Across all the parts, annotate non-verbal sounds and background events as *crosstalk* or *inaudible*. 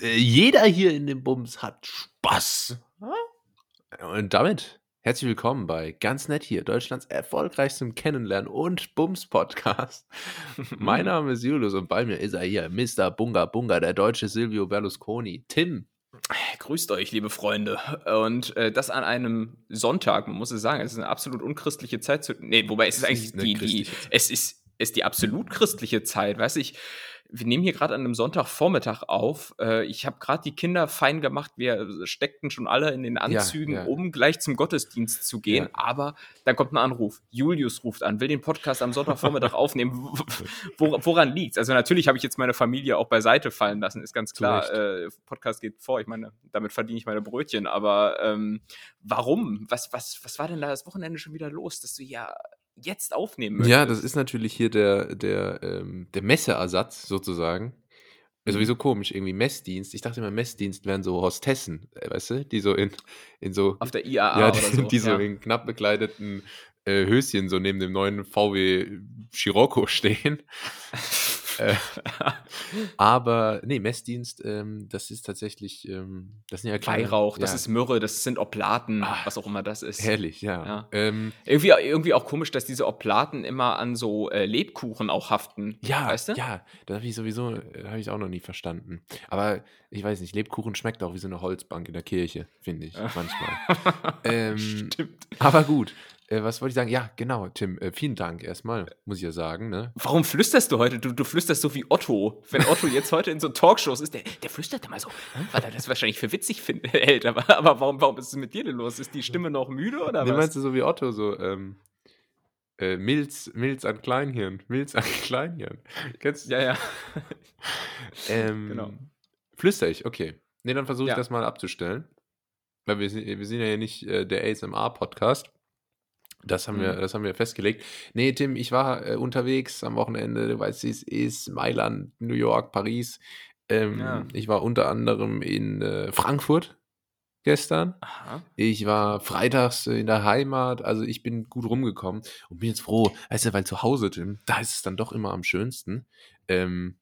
Äh, jeder hier in dem Bums hat Spaß. Und damit herzlich willkommen bei Ganz Nett hier, Deutschlands erfolgreichstem Kennenlernen und Bums-Podcast. *laughs* mein Name ist Julius und bei mir ist er hier, Mr. Bunga Bunga, der deutsche Silvio Berlusconi. Tim. Grüßt euch, liebe Freunde. Und äh, das an einem Sonntag, man muss es sagen, es ist eine absolut unchristliche Zeit zu. Nee, wobei es, es ist eigentlich die, die, es ist, ist die absolut christliche Zeit, weiß ich wir nehmen hier gerade an einem Sonntagvormittag auf. Äh, ich habe gerade die Kinder fein gemacht. Wir steckten schon alle in den Anzügen, ja, ja. um gleich zum Gottesdienst zu gehen. Ja. Aber dann kommt ein Anruf. Julius ruft an, will den Podcast am Sonntagvormittag *laughs* aufnehmen. woran liegt's? Also natürlich habe ich jetzt meine Familie auch beiseite fallen lassen, ist ganz klar. Äh, Podcast geht vor. Ich meine, damit verdiene ich meine Brötchen. Aber ähm, warum? Was, was, was war denn da das Wochenende schon wieder los, dass du ja jetzt aufnehmen möchtest. Ja, das ist natürlich hier der, der, ähm, der Messeersatz sozusagen. Mhm. Sowieso komisch, irgendwie Messdienst. Ich dachte immer, Messdienst wären so Hostessen, äh, weißt du, die so in, in so. Auf der IAA *laughs* ja, die, oder so. Die so ja. in knapp bekleideten äh, Höschen so neben dem neuen VW Scirocco stehen. *laughs* Äh, *laughs* aber nee, Messdienst, ähm, das ist tatsächlich, ähm, das sind ja kleine, Weihrauch, ja. das ist Myrrhe, das sind Oblaten, Ach, was auch immer das ist. Herrlich, ja. ja. Ähm, irgendwie, irgendwie auch komisch, dass diese Oblaten immer an so äh, Lebkuchen auch haften. Ja, weißt du? ja, das habe ich sowieso, äh, habe ich auch noch nie verstanden. Aber ich weiß nicht, Lebkuchen schmeckt auch wie so eine Holzbank in der Kirche, finde ich, manchmal. *laughs* Ähm, Stimmt. Aber gut, äh, was wollte ich sagen? Ja, genau, Tim. Äh, vielen Dank erstmal, muss ich ja sagen. Ne? Warum flüsterst du heute? Du, du flüsterst so wie Otto. Wenn Otto jetzt heute in so Talkshows ist, der, der flüstert immer so, weil er das wahrscheinlich für witzig find, *laughs* hält. Aber, aber warum, warum ist es mit dir denn los? Ist die Stimme noch müde oder nee, was? meinst du so wie Otto? So, ähm, äh, Milz, Milz an Kleinhirn. Milz an *laughs* Kleinhirn. Kennst du? Ja, ja. *laughs* ähm, genau. Flüster ich, okay. Nee, dann versuche ich ja. das mal abzustellen. Weil wir, wir sind ja hier nicht äh, der ASMR-Podcast. Das haben, mhm. wir, das haben wir festgelegt. Nee, Tim, ich war äh, unterwegs am Wochenende, du weißt, es ist Mailand, New York, Paris. Ähm, ja. Ich war unter anderem in äh, Frankfurt gestern. Aha. Ich war freitags in der Heimat, also ich bin gut rumgekommen und bin jetzt froh, weißt du, weil zu Hause, Tim, da ist es dann doch immer am schönsten. Ähm,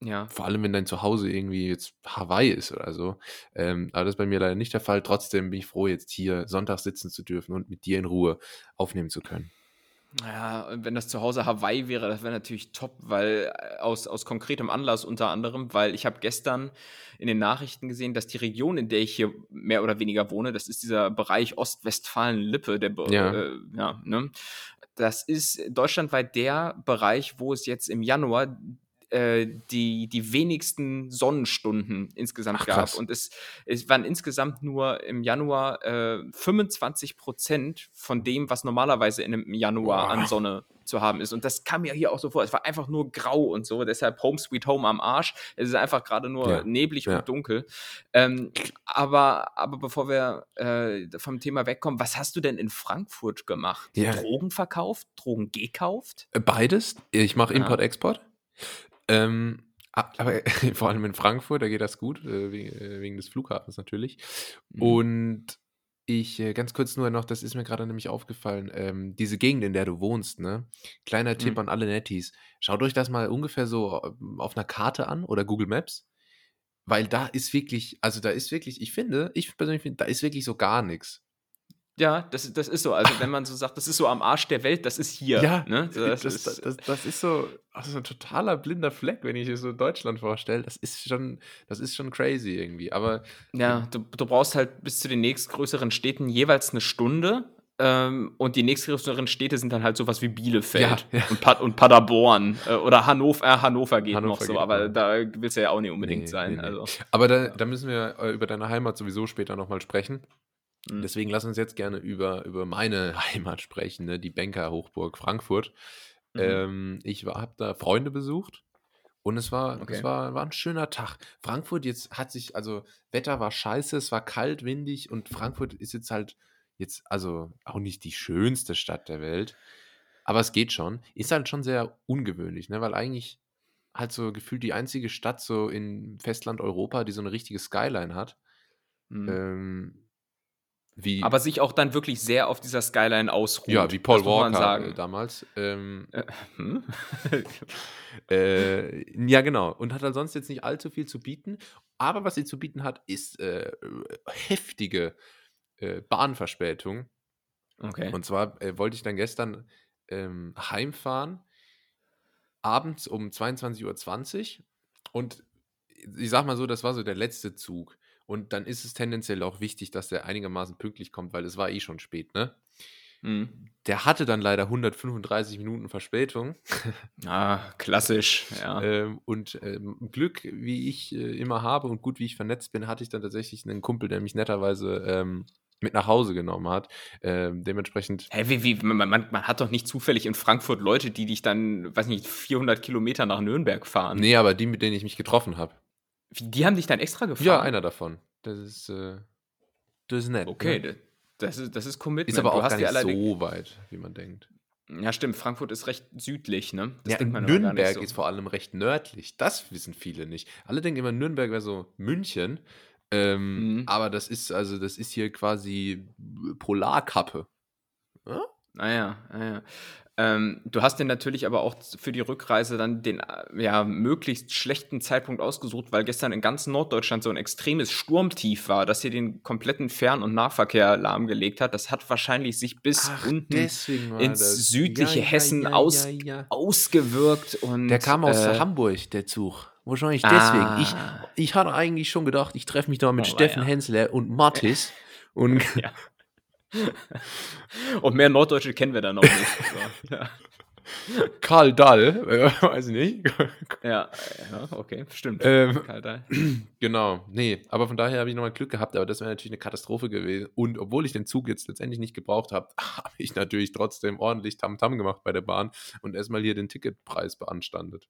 ja. Vor allem, wenn dein Zuhause irgendwie jetzt Hawaii ist oder so. Ähm, aber das ist bei mir leider nicht der Fall. Trotzdem bin ich froh, jetzt hier Sonntag sitzen zu dürfen und mit dir in Ruhe aufnehmen zu können. Ja, wenn das zu Hause Hawaii wäre, das wäre natürlich top, weil äh, aus, aus konkretem Anlass unter anderem, weil ich habe gestern in den Nachrichten gesehen, dass die Region, in der ich hier mehr oder weniger wohne, das ist dieser Bereich Ostwestfalen-Lippe, der ja. Äh, ja, ne? Das ist deutschlandweit der Bereich, wo es jetzt im Januar äh, die, die wenigsten Sonnenstunden insgesamt Ach, gab. Und es, es waren insgesamt nur im Januar äh, 25 Prozent von dem, was normalerweise in einem Januar Boah. an Sonne zu haben ist. Und das kam mir hier auch so vor. Es war einfach nur grau und so. Deshalb Home Sweet Home am Arsch. Es ist einfach gerade nur ja. neblig ja. und dunkel. Ähm, aber, aber bevor wir äh, vom Thema wegkommen, was hast du denn in Frankfurt gemacht? Ja. Drogen verkauft? Drogen gekauft? Beides. Ich mache Import-Export. Ähm, aber *laughs* vor allem in Frankfurt, da geht das gut, äh, äh, wegen, des Flughafens natürlich. Mhm. Und ich, äh, ganz kurz nur noch, das ist mir gerade nämlich aufgefallen, ähm, diese Gegend, in der du wohnst, ne? Kleiner Tipp mhm. an alle Netties. Schaut euch das mal ungefähr so auf einer Karte an oder Google Maps. Weil da ist wirklich, also da ist wirklich, ich finde, ich persönlich finde, da ist wirklich so gar nichts. Ja, das, das ist so. Also, wenn man so sagt, das ist so am Arsch der Welt, das ist hier. Ja, ne? das, das, ist, das, das, ist so also ein totaler blinder Fleck, wenn ich mir so Deutschland vorstelle. Das ist schon, das ist schon crazy irgendwie. Aber. Ja, du, du brauchst halt bis zu den nächstgrößeren Städten jeweils eine Stunde. Ähm, und die nächstgrößeren Städte sind dann halt sowas wie Bielefeld ja, ja. Und, pa und, Paderborn äh, oder Hannover. Äh, Hannover geht Hannover noch so, aber noch. da willst du ja auch nicht unbedingt nee, sein. Nee, nee. Also. Aber da, da, müssen wir äh, über deine Heimat sowieso später nochmal sprechen. Mhm. Deswegen lass uns jetzt gerne über, über meine *laughs* Heimat sprechen, ne? die Banker Hochburg Frankfurt. Mhm. Ähm, ich habe da Freunde besucht und es war, okay. es war, war ein schöner Tag. Frankfurt jetzt hat sich, also Wetter war scheiße, es war kalt, windig und Frankfurt ist jetzt halt jetzt, also auch nicht die schönste Stadt der Welt, aber es geht schon. Ist halt schon sehr ungewöhnlich, ne? weil eigentlich halt so gefühlt die einzige Stadt so in Festland Europa, die so eine richtige Skyline hat. Mhm. Ähm, wie, aber sich auch dann wirklich sehr auf dieser Skyline ausruht. Ja, wie Paul Walker damals. Ähm, äh, hm? *laughs* äh, ja, genau. Und hat ansonsten jetzt nicht allzu viel zu bieten. Aber was sie zu bieten hat, ist äh, heftige äh, Bahnverspätung. Okay. Und zwar äh, wollte ich dann gestern ähm, heimfahren, abends um 22.20 Uhr. Und ich sag mal so, das war so der letzte Zug. Und dann ist es tendenziell auch wichtig, dass der einigermaßen pünktlich kommt, weil es war eh schon spät, ne? Mhm. Der hatte dann leider 135 Minuten Verspätung. Ah, klassisch, *laughs* ja. ähm, und ähm, Glück, wie ich äh, immer habe und gut, wie ich vernetzt bin, hatte ich dann tatsächlich einen Kumpel, der mich netterweise ähm, mit nach Hause genommen hat. Ähm, dementsprechend. Hä, wie, wie, man, man, man, hat doch nicht zufällig in Frankfurt Leute, die dich dann, weiß nicht, 400 Kilometer nach Nürnberg fahren. Nee, aber die, mit denen ich mich getroffen habe. Die haben dich dann extra gefahren? Ja, einer davon. Das ist, äh, das ist nett. Okay, ne? das, ist, das ist Commitment. Ist aber auch gar nicht so weit, wie man denkt. Ja, stimmt. Frankfurt ist recht südlich, ne? Das ja, Nürnberg so. ist vor allem recht nördlich. Das wissen viele nicht. Alle denken immer, Nürnberg wäre so München. Ähm, mhm. Aber das ist, also, das ist hier quasi Polarkappe. Ja? Naja, naja. Ähm, du hast dir natürlich aber auch für die Rückreise dann den äh, ja, möglichst schlechten Zeitpunkt ausgesucht, weil gestern in ganz Norddeutschland so ein extremes Sturmtief war, das hier den kompletten Fern- und Nahverkehr lahmgelegt hat. Das hat wahrscheinlich sich bis Ach, unten ins das. südliche ja, Hessen ja, aus, ausgewirkt. Und, der kam aus äh, Hamburg, der Zug. Wahrscheinlich deswegen. Ah. Ich, ich hatte eigentlich schon gedacht, ich treffe mich da mit oh, Steffen Hensler und Mattis. *laughs* Und ja. *laughs* Und mehr Norddeutsche kennen wir da noch nicht. So, ja. Karl Dall, äh, *laughs* weiß ich nicht. ja, ja, okay, stimmt. Ähm, Karl Dall. *clears throat* Genau, nee, aber von daher habe ich nochmal Glück gehabt, aber das wäre natürlich eine Katastrophe gewesen. Und obwohl ich den Zug jetzt letztendlich nicht gebraucht habe, *laughs* habe ich natürlich trotzdem ordentlich Tamtam -Tam gemacht bei der Bahn und erstmal hier den Ticketpreis beanstandet.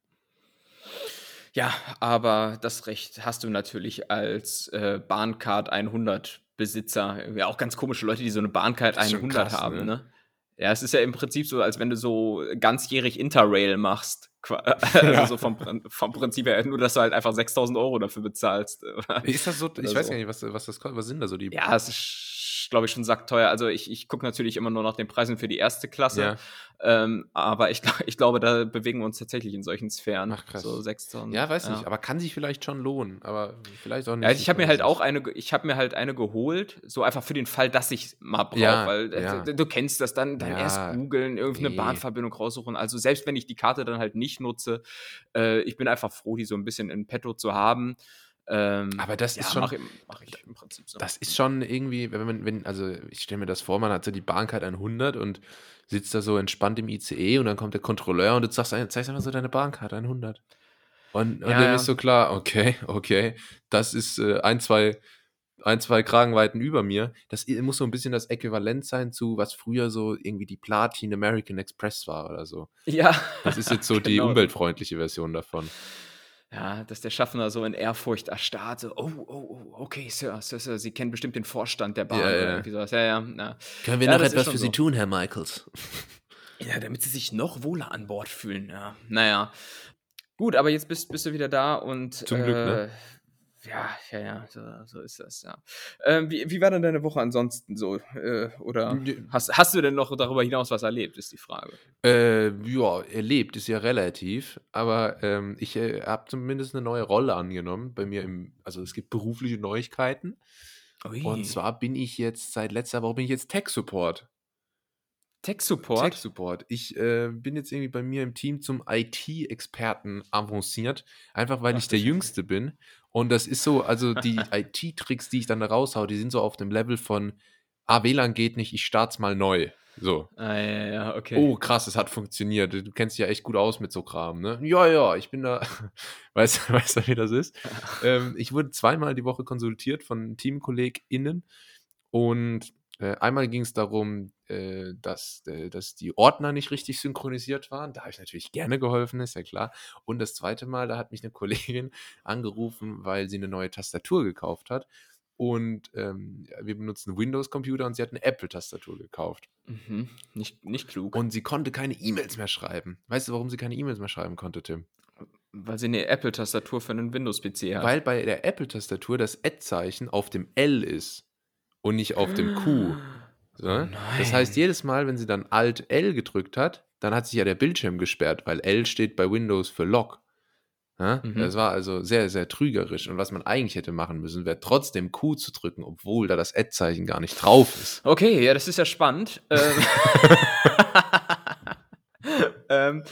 Ja, aber das Recht hast du natürlich als äh, Bahncard 100 Besitzer. Ja, auch ganz komische Leute, die so eine Bahncard 100 krass, haben, ne? ne? Ja, es ist ja im Prinzip so, als wenn du so ganzjährig Interrail machst. *laughs* Also ja. so vom, vom Prinzip her, nur dass du halt einfach 6000 Euro dafür bezahlst. Ist das so? Ich weiß so. gar nicht, was, was das kostet. Was sind da so die? Ja, es ist glaube ich, schon sackteuer. Also ich, ich gucke natürlich immer nur nach den Preisen für die erste Klasse. Ja. Ähm, aber ich, ich glaube, da bewegen wir uns tatsächlich in solchen Sphären. Ach, krass. So 6 Tonnen. Ja, weiß ja. nicht, aber kann sich vielleicht schon lohnen. Aber vielleicht auch nicht. Ja, also ich habe mir halt auch eine, ich habe mir halt eine geholt, so einfach für den Fall, dass ich mal brauche. Ja, weil äh, ja. du, du, kennst das dann, dann erst googeln, irgendeine nee. Bahnverbindung raussuchen. Also selbst wenn ich die Karte dann halt nicht nutze, äh, ich bin einfach froh, die so ein bisschen in petto zu haben. Ähm, aber das ja, ist schon. Mach, mach ich im Prinzip so. Das ist schon irgendwie, wenn man, wenn, also ich stelle mir das vor, man hat so die Bahncard 100 und sitzt da so entspannt im ICE und dann kommt der Kontrolleur und du sagst, zeigst einfach so deine Bahncard 100. Und, und ja, dann ist so klar, okay, okay, das ist äh, ein, zwei, ein, zwei Kragenweiten über mir. Das muss so ein bisschen das Äquivalent sein zu, was früher so irgendwie die Platin American Express war oder so. Ja. Das ist jetzt so *laughs* genau. die umweltfreundliche Version davon. Ja, dass der Schaffner so in Ehrfurcht erstarrt, so, oh, oh, oh, okay, Sir, Sir, Sir, Sie kennen bestimmt den Vorstand der Bahn ja, ja. oder irgendwie sowas. Ja, ja, ja. Können wir ja, noch etwas für so. Sie tun, Herr Michaels? *laughs* Ja, damit Sie sich noch wohler an Bord fühlen, ja. Naja. Gut, aber jetzt bist, bist du wieder da und. Zum Glück, ne? Ja, ja, ja, so, so ist das, ja. Ähm, wie, wie war denn deine Woche ansonsten so? Äh, oder hast, hast du denn noch darüber hinaus was erlebt, ist die Frage. Äh, ja, erlebt ist ja relativ, aber ähm, ich äh, habe zumindest eine neue Rolle angenommen bei mir im, also es gibt berufliche Neuigkeiten. Ui. Und zwar bin ich jetzt, seit letzter Woche bin ich jetzt Tech-Support. Tech-Support? Tech-Support. Ich äh, bin jetzt irgendwie bei mir im Team zum IT-Experten avanciert, einfach weil Ach, ich der Jüngste bin und das ist so, also die *laughs* IT-Tricks, die ich dann da raushau, die sind so auf dem Level von, ah, WLAN geht nicht, ich start's mal neu. So. Ah, ja, ja, okay. Oh, krass, es hat funktioniert. Du kennst dich ja echt gut aus mit so Kram, ne? Ja, ja, ich bin da. *laughs* weißt, weißt du, wie das ist? *laughs* ähm, ich wurde zweimal die Woche konsultiert von TeamkollegInnen und äh, einmal ging es darum, äh, dass, äh, dass die Ordner nicht richtig synchronisiert waren. Da habe ich natürlich gerne geholfen, ist ja klar. Und das zweite Mal, da hat mich eine Kollegin *laughs* angerufen, weil sie eine neue Tastatur gekauft hat. Und ähm, wir benutzen Windows-Computer und sie hat eine Apple-Tastatur gekauft. Mhm. Nicht, nicht klug. Und sie konnte keine E-Mails mehr schreiben. Weißt du, warum sie keine E-Mails mehr schreiben konnte, Tim? Weil sie eine Apple-Tastatur für einen Windows-PC hat. Weil bei der Apple-Tastatur das Ad-Zeichen auf dem L ist. Und nicht auf dem Q. So. Oh das heißt, jedes Mal, wenn sie dann Alt L gedrückt hat, dann hat sich ja der Bildschirm gesperrt, weil L steht bei Windows für Log. Ja? Mhm. Das war also sehr, sehr trügerisch. Und was man eigentlich hätte machen müssen, wäre trotzdem Q zu drücken, obwohl da das Ad-Zeichen gar nicht drauf ist. Okay, ja, das ist ja spannend. Ähm, *laughs* *laughs* ähm,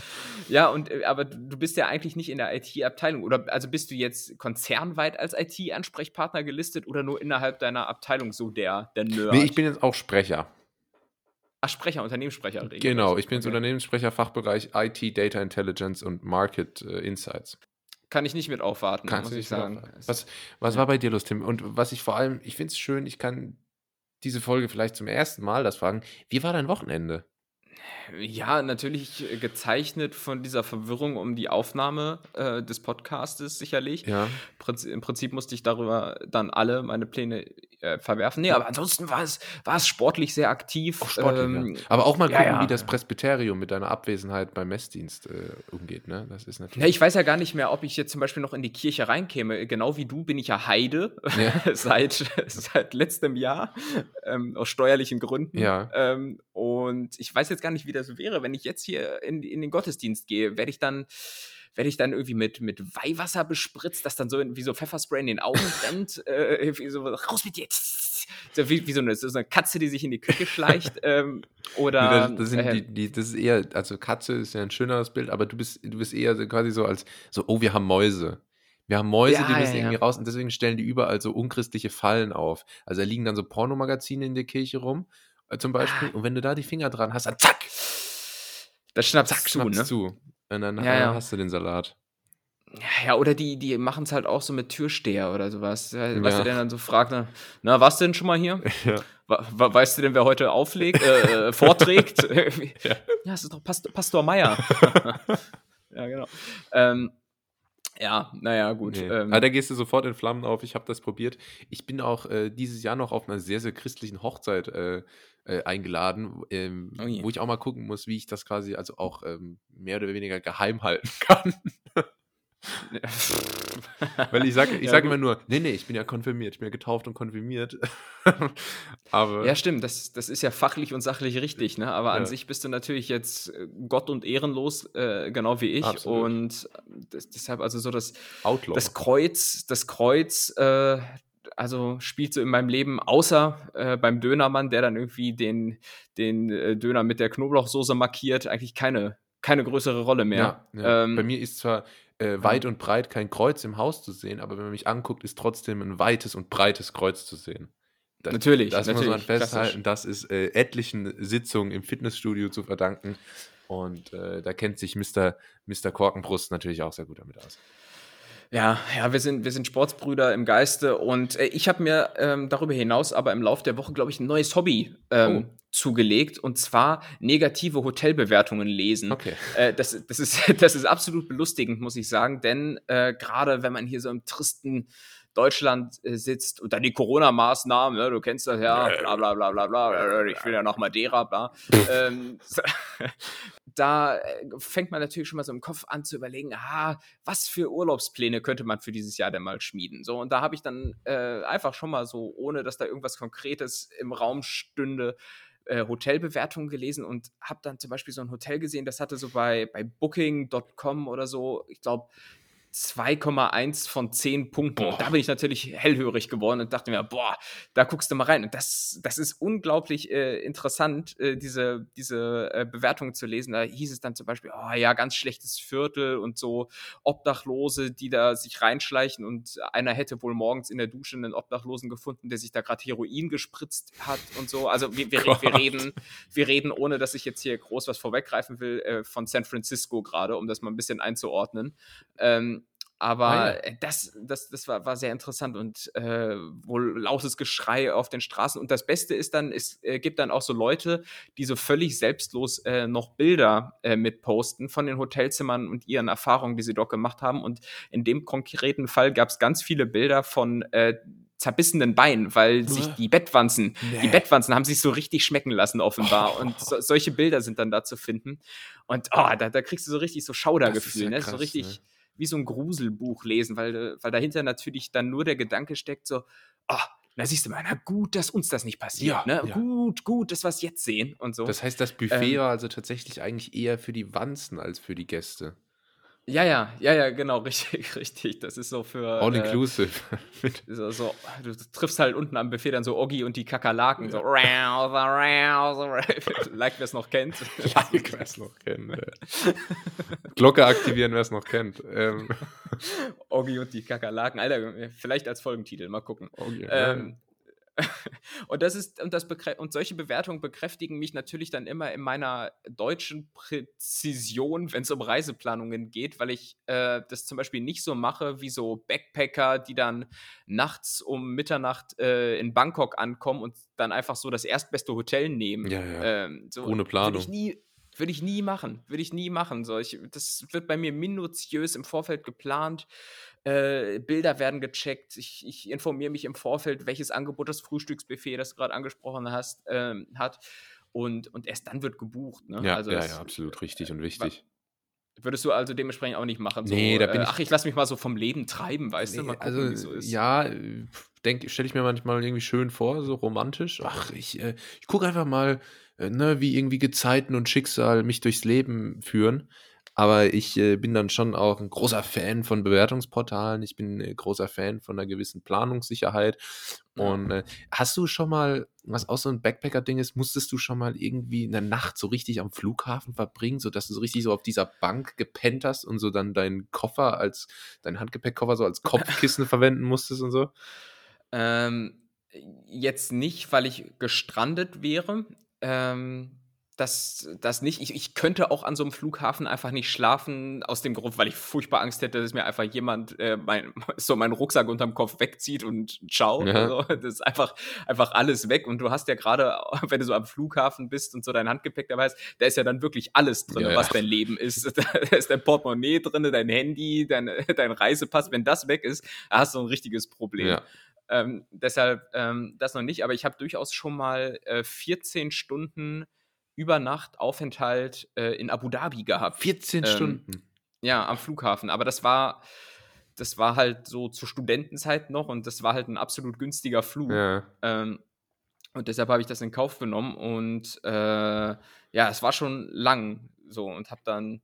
ja, und äh, aber du bist ja eigentlich nicht in der IT-Abteilung. Oder also bist du jetzt konzernweit als IT-Ansprechpartner gelistet oder nur innerhalb deiner Abteilung so der, der Nerd? Nee, ich bin jetzt auch Sprecher. Ach, Sprecher, Unternehmenssprecher. Genau, ich bin jetzt okay. Unternehmenssprecher, Fachbereich IT, Data Intelligence und Market äh, Insights. Kann ich nicht mit aufwarten, Kannst muss ich sagen. Was, was ja. war bei dir los, Tim? Und was ich vor allem, ich finde es schön, ich kann diese Folge vielleicht zum ersten Mal das fragen. Wie war dein Wochenende? Ja, natürlich äh, gezeichnet von dieser Verwirrung um die Aufnahme äh, des Podcastes sicherlich. Ja. Im Prinzip musste ich darüber dann alle meine Pläne äh, verwerfen. Nee, aber ansonsten war es, war es sportlich sehr aktiv. Auch sportlich, ähm, ja. Aber auch mal gucken, ja, ja. wie das Presbyterium mit deiner Abwesenheit beim Messdienst äh, umgeht. Ne? Das ist natürlich. Ja, ich weiß ja gar nicht mehr, ob ich jetzt zum Beispiel noch in die Kirche reinkäme. Genau wie du bin ich ja Heide *laughs* seit, seit letztem Jahr ähm, aus steuerlichen Gründen. Ja. Ähm, und ich weiß jetzt gar nicht, wie das wäre, wenn ich jetzt hier in, in den Gottesdienst gehe. Werde ich dann werde ich dann irgendwie mit, mit Weihwasser bespritzt, das dann so wie so Pfefferspray in den Augen *laughs* brennt, äh, wie so, raus mit dir, so wie, wie so, eine, so eine Katze, die sich in die Küche schleicht, *laughs* ähm, oder... Das, das, äh, die, die, das, ist eher, also Katze ist ja ein schöneres Bild, aber du bist, du bist eher quasi so als, so, oh, wir haben Mäuse. Wir haben Mäuse, ja, die müssen ja, irgendwie ja. raus und deswegen stellen die überall so unchristliche Fallen auf. Also da liegen dann so Pornomagazine in der Kirche rum, äh, zum Beispiel, ah. und wenn du da die Finger dran hast, dann zack! Das schnappst zack, zu, ne? zu. Und dann ja, hast du den Salat. Ja, oder die, die machen es halt auch so mit Türsteher oder sowas. Ja. Weißt du, der dann so fragt, na, na, was denn schon mal hier? *laughs* Ja. weißt du denn, wer heute auflegt, äh, äh *laughs* vorträgt? ja. ja, es ist doch Pastor, Pastor Meier. *laughs* ja, genau. Ähm, ja, naja, gut. Nee. Ähm, da gehst du sofort in Flammen auf. Ich habe das probiert. Ich bin auch äh, dieses Jahr noch auf einer sehr, sehr christlichen Hochzeit äh, äh, eingeladen, ähm, oh wo ich auch mal gucken muss, wie ich das quasi also auch ähm, mehr oder weniger geheim halten *laughs* kann. *laughs* Weil ich sage ich ja, sag immer nur, nee, nee, ich bin ja konfirmiert, ich bin ja getauft und konfirmiert. *laughs* Aber ja, stimmt, das, das ist ja fachlich und sachlich richtig, ne? Aber ja. an sich bist du natürlich jetzt äh, Gott und ehrenlos, äh, genau wie ich. Absolut. Und das, deshalb also so das, Outlaw. das Kreuz, das Kreuz, äh, also spielt so in meinem Leben, außer äh, beim Dönermann, der dann irgendwie den, den äh, Döner mit der Knoblauchsoße markiert, eigentlich keine, keine größere Rolle mehr. Ja, ja. Ähm, Bei mir ist zwar äh, weit und breit kein Kreuz im Haus zu sehen, aber wenn man mich anguckt, ist trotzdem ein weites und breites Kreuz zu sehen. Das, natürlich. Das natürlich, muss man festhalten. Das ist äh, etlichen Sitzungen im Fitnessstudio zu verdanken. Und äh, da kennt sich Mr. Mr. Korkenbrust natürlich auch sehr gut damit aus. Ja, ja, wir sind, wir sind Sportsbrüder im Geiste und äh, ich habe mir ähm, darüber hinaus aber im Laufe der Woche, glaube ich, ein neues Hobby ähm, oh. zugelegt und zwar negative Hotelbewertungen lesen. Okay. Äh, das, das, ist, *laughs* das ist absolut belustigend, muss ich sagen, denn äh, gerade wenn man hier so im tristen Deutschland äh, sitzt und dann die Corona-Maßnahmen, ne, du kennst das ja, bla bla bla bla bla, ich will ja nach Madeira, bla. ähm, *laughs* da äh, fängt man natürlich schon mal so im Kopf an zu überlegen, ah, was für Urlaubspläne könnte man für dieses Jahr denn mal schmieden? So, und da habe ich dann äh, einfach schon mal so, ohne dass da irgendwas Konkretes im Raum stünde, äh, Hotelbewertungen gelesen und habe dann zum Beispiel so ein Hotel gesehen, das hatte so bei, bei Booking.com oder so, ich glaube, 2,1 von 10 Punkten. Boah. Und da bin ich natürlich hellhörig geworden und dachte mir, boah, da guckst du mal rein. Und das, das ist unglaublich äh, interessant, äh, diese, diese äh, Bewertungen zu lesen. Da hieß es dann zum Beispiel, oh ja, ganz schlechtes Viertel und so Obdachlose, die da sich reinschleichen und einer hätte wohl morgens in der Dusche einen Obdachlosen gefunden, der sich da gerade Heroin gespritzt hat und so. Also wir, wir, wir, reden, wir reden, ohne dass ich jetzt hier groß was vorweggreifen will, äh, von San Francisco gerade, um das mal ein bisschen einzuordnen. Ähm, aber ah, ja. Äh, das, das, das war, war sehr interessant und äh, wohl lautes Geschrei auf den Straßen. Und das Beste ist dann, es äh, gibt dann auch so Leute, die so völlig selbstlos äh, noch Bilder äh, mitposten von den Hotelzimmern und ihren Erfahrungen, die sie dort gemacht haben. Und in dem konkreten Fall gab es ganz viele Bilder von äh, zerbissenen Beinen, weil sich die Bettwanzen, nee. die Bettwanzen haben sich so richtig schmecken lassen offenbar oh. *laughs* und so, solche Bilder sind dann da zu finden und oh, da, da kriegst du so richtig so Schaudergefühl, ja ne? so richtig, ne? Wie so ein Gruselbuch lesen, weil, weil dahinter natürlich dann nur der Gedanke steckt, so, oh, da siehst du mal, na gut, dass uns das nicht passiert. Ja, ne? ja. Gut, gut, dass wir es jetzt sehen und so. Das heißt, das Buffet ähm, war also tatsächlich eigentlich eher für die Wanzen als für die Gäste. Ja, ja, ja, ja, genau, *laughs* richtig, richtig. Das ist so für. All äh, inclusive. *laughs* so, so, du triffst halt unten am Buffet dann so Oggi und die Kakerlaken. So. *laughs* like, wer es noch kennt. like, wer es noch kennt. Ja. Glocke aktivieren, wer es noch kennt. Ähm. Oggi und die Kakerlaken. Alter, vielleicht als Folgentitel, mal gucken. Oggi, ähm, *laughs* und das ist, und das und solche Bewertungen bekräftigen mich natürlich dann immer in meiner deutschen Präzision, wenn es um Reiseplanungen geht, weil ich äh, das zum Beispiel nicht so mache wie so Backpacker, die dann nachts um Mitternacht äh, in Bangkok ankommen und dann einfach so das erstbeste Hotel nehmen. Ja, ja. Ähm, so, Ohne Planung. Würde ich nie, würde ich nie machen. Würde ich nie machen. So, ich, das wird bei mir minutiös im Vorfeld geplant. Äh, Bilder werden gecheckt. Ich, ich informiere mich im Vorfeld, welches Angebot das Frühstücksbuffet, das du gerade angesprochen hast, ähm, hat. Und, und erst dann wird gebucht. Ne? Ja, also ja, das, ja, absolut richtig und wichtig. Würdest du also dementsprechend auch nicht machen? So, nee, da bin äh, ich. Ach, ich lasse mich mal so vom Leben treiben, weißt nee, du? Gucken, also, so ja, stelle ich mir manchmal irgendwie schön vor, so romantisch. Ach, ich, äh, ich gucke einfach mal, äh, ne, wie irgendwie Gezeiten und Schicksal mich durchs Leben führen. Aber ich äh, bin dann schon auch ein großer Fan von Bewertungsportalen. Ich bin äh, großer Fan von einer gewissen Planungssicherheit. Und äh, hast du schon mal, was auch so ein Backpacker-Ding ist, musstest du schon mal irgendwie eine Nacht so richtig am Flughafen verbringen, sodass du so richtig so auf dieser Bank gepennt hast und so dann deinen Koffer als, deinen Handgepäckkoffer so als Kopfkissen *laughs* verwenden musstest und so? Ähm, jetzt nicht, weil ich gestrandet wäre. Ähm, das, das nicht. Ich, ich könnte auch an so einem Flughafen einfach nicht schlafen, aus dem Grund, weil ich furchtbar Angst hätte, dass mir einfach jemand äh, mein, *laughs* so meinen Rucksack unterm Kopf wegzieht und ciao. Ja. Also, *laughs* das ist einfach, einfach alles weg. Und du hast ja gerade, *laughs* wenn du so am Flughafen bist und so dein Handgepäck dabei hast, da ist ja dann wirklich alles drin, ja, was dein Leben ist. Da ist dein Portemonnaie drin, dein Handy, dein, dein Reisepass. Wenn das weg ist, hast du ein richtiges Problem. Ja. Ähm, deshalb ähm, das noch nicht, aber ich habe durchaus schon mal äh, 14 Stunden über Nacht Aufenthalt äh, in Abu Dhabi gehabt. 14 ähm, Stunden. Ja, am Flughafen. Aber das war, das war halt so zur Studentenzeit noch und das war halt ein absolut günstiger Flug. Ja. Ähm, und deshalb habe ich das in Kauf genommen und äh, ja, es war schon lang so und habe dann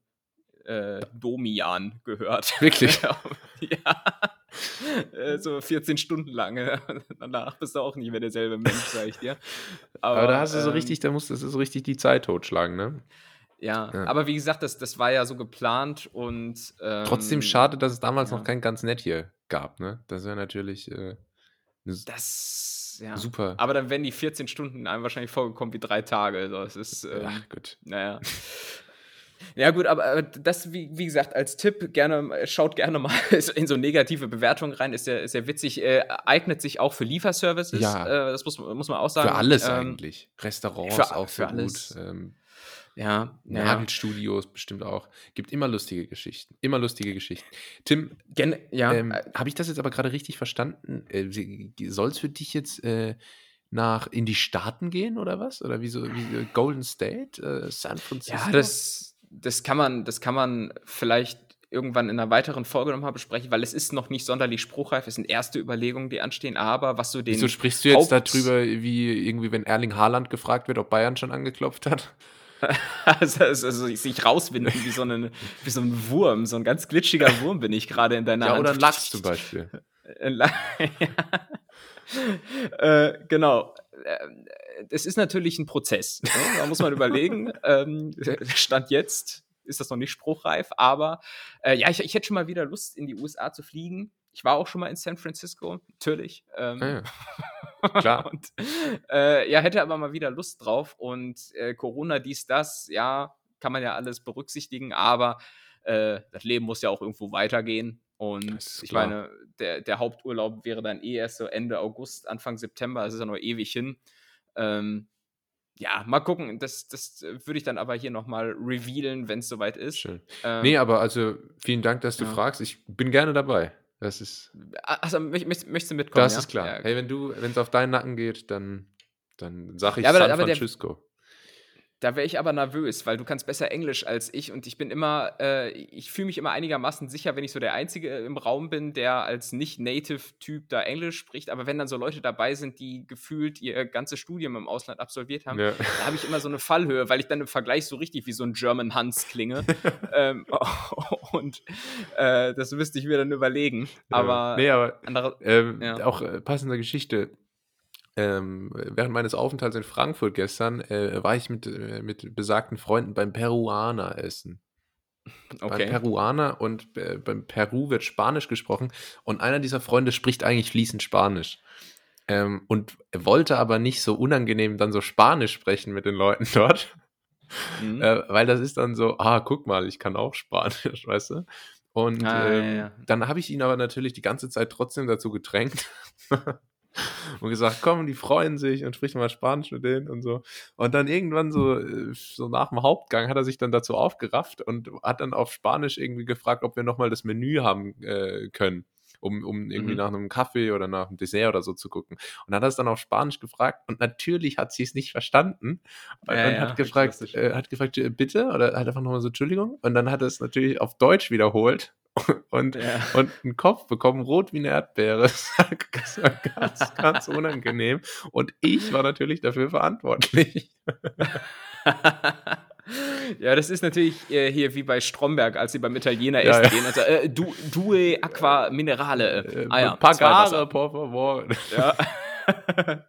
äh, Domian gehört. *laughs* Wirklich? ja. Äh, so 14 Stunden lang. *laughs* Danach bist du auch nicht mehr derselbe Mensch, sag ich dir. Aber, aber da hast du so ähm, richtig, da musstest du so richtig die Zeit totschlagen, ne? Ja, ja, aber wie gesagt, das, das war ja so geplant und. Ähm, Trotzdem schade, dass es damals ja. noch kein ganz nett hier gab, ne? Das wäre natürlich. Äh, das, ja. Super. Aber dann wären die 14 Stunden einem wahrscheinlich vorgekommen wie drei Tage. Also es ist. Ähm, Ach, gut. Naja. *laughs* Ja, gut, aber das, wie, wie gesagt, als Tipp, gerne, schaut gerne mal *laughs* in so negative Bewertungen rein, ist ja, ist ja witzig, äh, eignet sich auch für Lieferservices. Ja. Äh, das muss, muss man auch sagen. Für alles ähm, eigentlich. Restaurants für, auch für alles. gut. Ähm, ja, Nagelstudios ja. bestimmt auch. Gibt immer lustige Geschichten. Immer lustige Geschichten. Tim, Gen ja. Ähm, habe ich das jetzt aber gerade richtig verstanden? Äh, Soll es für dich jetzt äh, nach in die Staaten gehen oder was? Oder wie so wie Golden State, äh, San Francisco? Ja, das das kann man, das kann man vielleicht irgendwann in einer weiteren Folge nochmal besprechen, weil es ist noch nicht sonderlich spruchreif. Es sind erste Überlegungen, die anstehen, aber was du den. Wieso sprichst du jetzt darüber, wie irgendwie, wenn Erling Haaland gefragt wird, ob Bayern schon angeklopft hat? *laughs* also, also, also sich rauswinden wie so, eine, wie so ein Wurm, so ein ganz glitschiger Wurm bin ich gerade in deiner ja, Hand. Oder ein Lachs zum Beispiel. *laughs* *laughs* äh, genau. Es ist natürlich ein Prozess. Ne? Da muss man überlegen. *laughs* ähm, Stand jetzt ist das noch nicht spruchreif, aber äh, ja, ich, ich, hätte schon mal wieder Lust, in die USA zu fliegen. Ich war auch schon mal in San Francisco, natürlich. Ähm, ah ja. *laughs* Klar. und, äh, ja, hätte aber mal wieder Lust drauf. Und äh, Corona, dies, das, ja, kann man ja alles berücksichtigen, aber äh, das Leben muss ja auch irgendwo weitergehen. Und ich meine, der, der Haupturlaub wäre dann eh erst so Ende August, Anfang September, das ist ja noch ewig hin. Ähm, ja, mal gucken. Das, das würde ich dann aber hier nochmal revealen, wenn es soweit ist. Schön. Ähm, nee, aber also vielen Dank, dass du ja. fragst. Ich bin gerne dabei. Das ist. Achso, möchtest du mitkommen? Das ja? ist klar. Ja. Hey, wenn du, wenn es auf deinen Nacken geht, dann, dann sage ich ja, aber, San aber Francisco. Da wäre ich aber nervös, weil du kannst besser Englisch als ich und ich bin immer, äh, ich fühle mich immer einigermaßen sicher, wenn ich so der Einzige im Raum bin, der als Nicht-Native-Typ da Englisch spricht. Aber wenn dann so Leute dabei sind, die gefühlt ihr ganzes Studium im Ausland absolviert haben, ja. da habe ich immer so eine Fallhöhe, weil ich dann im Vergleich so richtig wie so ein German Hans klinge. *laughs* ähm, *laughs* und äh, das müsste ich mir dann überlegen. Aber, ja. nee, aber andere, ähm, ja. auch äh, passende Geschichte ähm, während meines Aufenthalts in Frankfurt gestern äh, war ich mit, äh, mit besagten Freunden beim Peruaner essen. Okay. Beim Peruaner und äh, beim Peru wird Spanisch gesprochen und einer dieser Freunde spricht eigentlich fließend Spanisch. Ähm, und wollte aber nicht so unangenehm dann so Spanisch sprechen mit den Leuten *laughs* dort. Mhm. Äh, weil das ist dann so, ah, guck mal, ich kann auch Spanisch, *laughs* weißt du? Und ah, ähm, ja, ja. dann habe ich ihn aber natürlich die ganze Zeit trotzdem dazu gedrängt, *laughs* und gesagt, komm, die freuen sich und sprich mal Spanisch mit denen und so. Und dann irgendwann so, äh, so nach dem Hauptgang hat er sich dann dazu aufgerafft und hat dann auf Spanisch irgendwie gefragt, ob wir nochmal das Menü haben äh, können. Um, um irgendwie mhm. nach einem Kaffee oder nach einem Dessert oder so zu gucken. Und hat das dann auf Spanisch gefragt und natürlich hat sie es nicht verstanden und, ja, und ja, hat, gefragt, äh, hat gefragt, bitte? Oder hat einfach nochmal so, Entschuldigung? Und dann hat er es natürlich auf Deutsch wiederholt und, ja. und einen Kopf bekommen, rot wie eine Erdbeere. *laughs* Das war ganz, ganz unangenehm. Und ich war natürlich dafür verantwortlich. *laughs* Ja, das ist natürlich äh, hier wie bei Stromberg, als sie beim Italiener essen ja, gehen. Also, äh, du, due Aqua Minerale. Äh, ah, ja, Pagare, por favor. Ja. *laughs*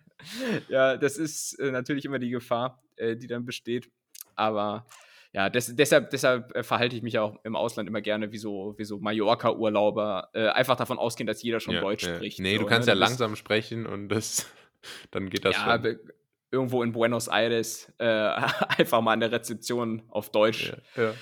ja, das ist äh, natürlich immer die Gefahr, äh, die dann besteht. Aber ja, des, deshalb, deshalb äh, verhalte ich mich auch im Ausland immer gerne wie so, wie so Mallorca-Urlauber. Äh, einfach davon ausgehen, dass jeder schon ja, Deutsch ja. spricht. Nee, so, du kannst ne? ja langsam sprechen und das, *laughs* dann geht das ja, schon. Irgendwo in Buenos Aires äh, *laughs* einfach mal an der Rezeption auf Deutsch. Ja, ja.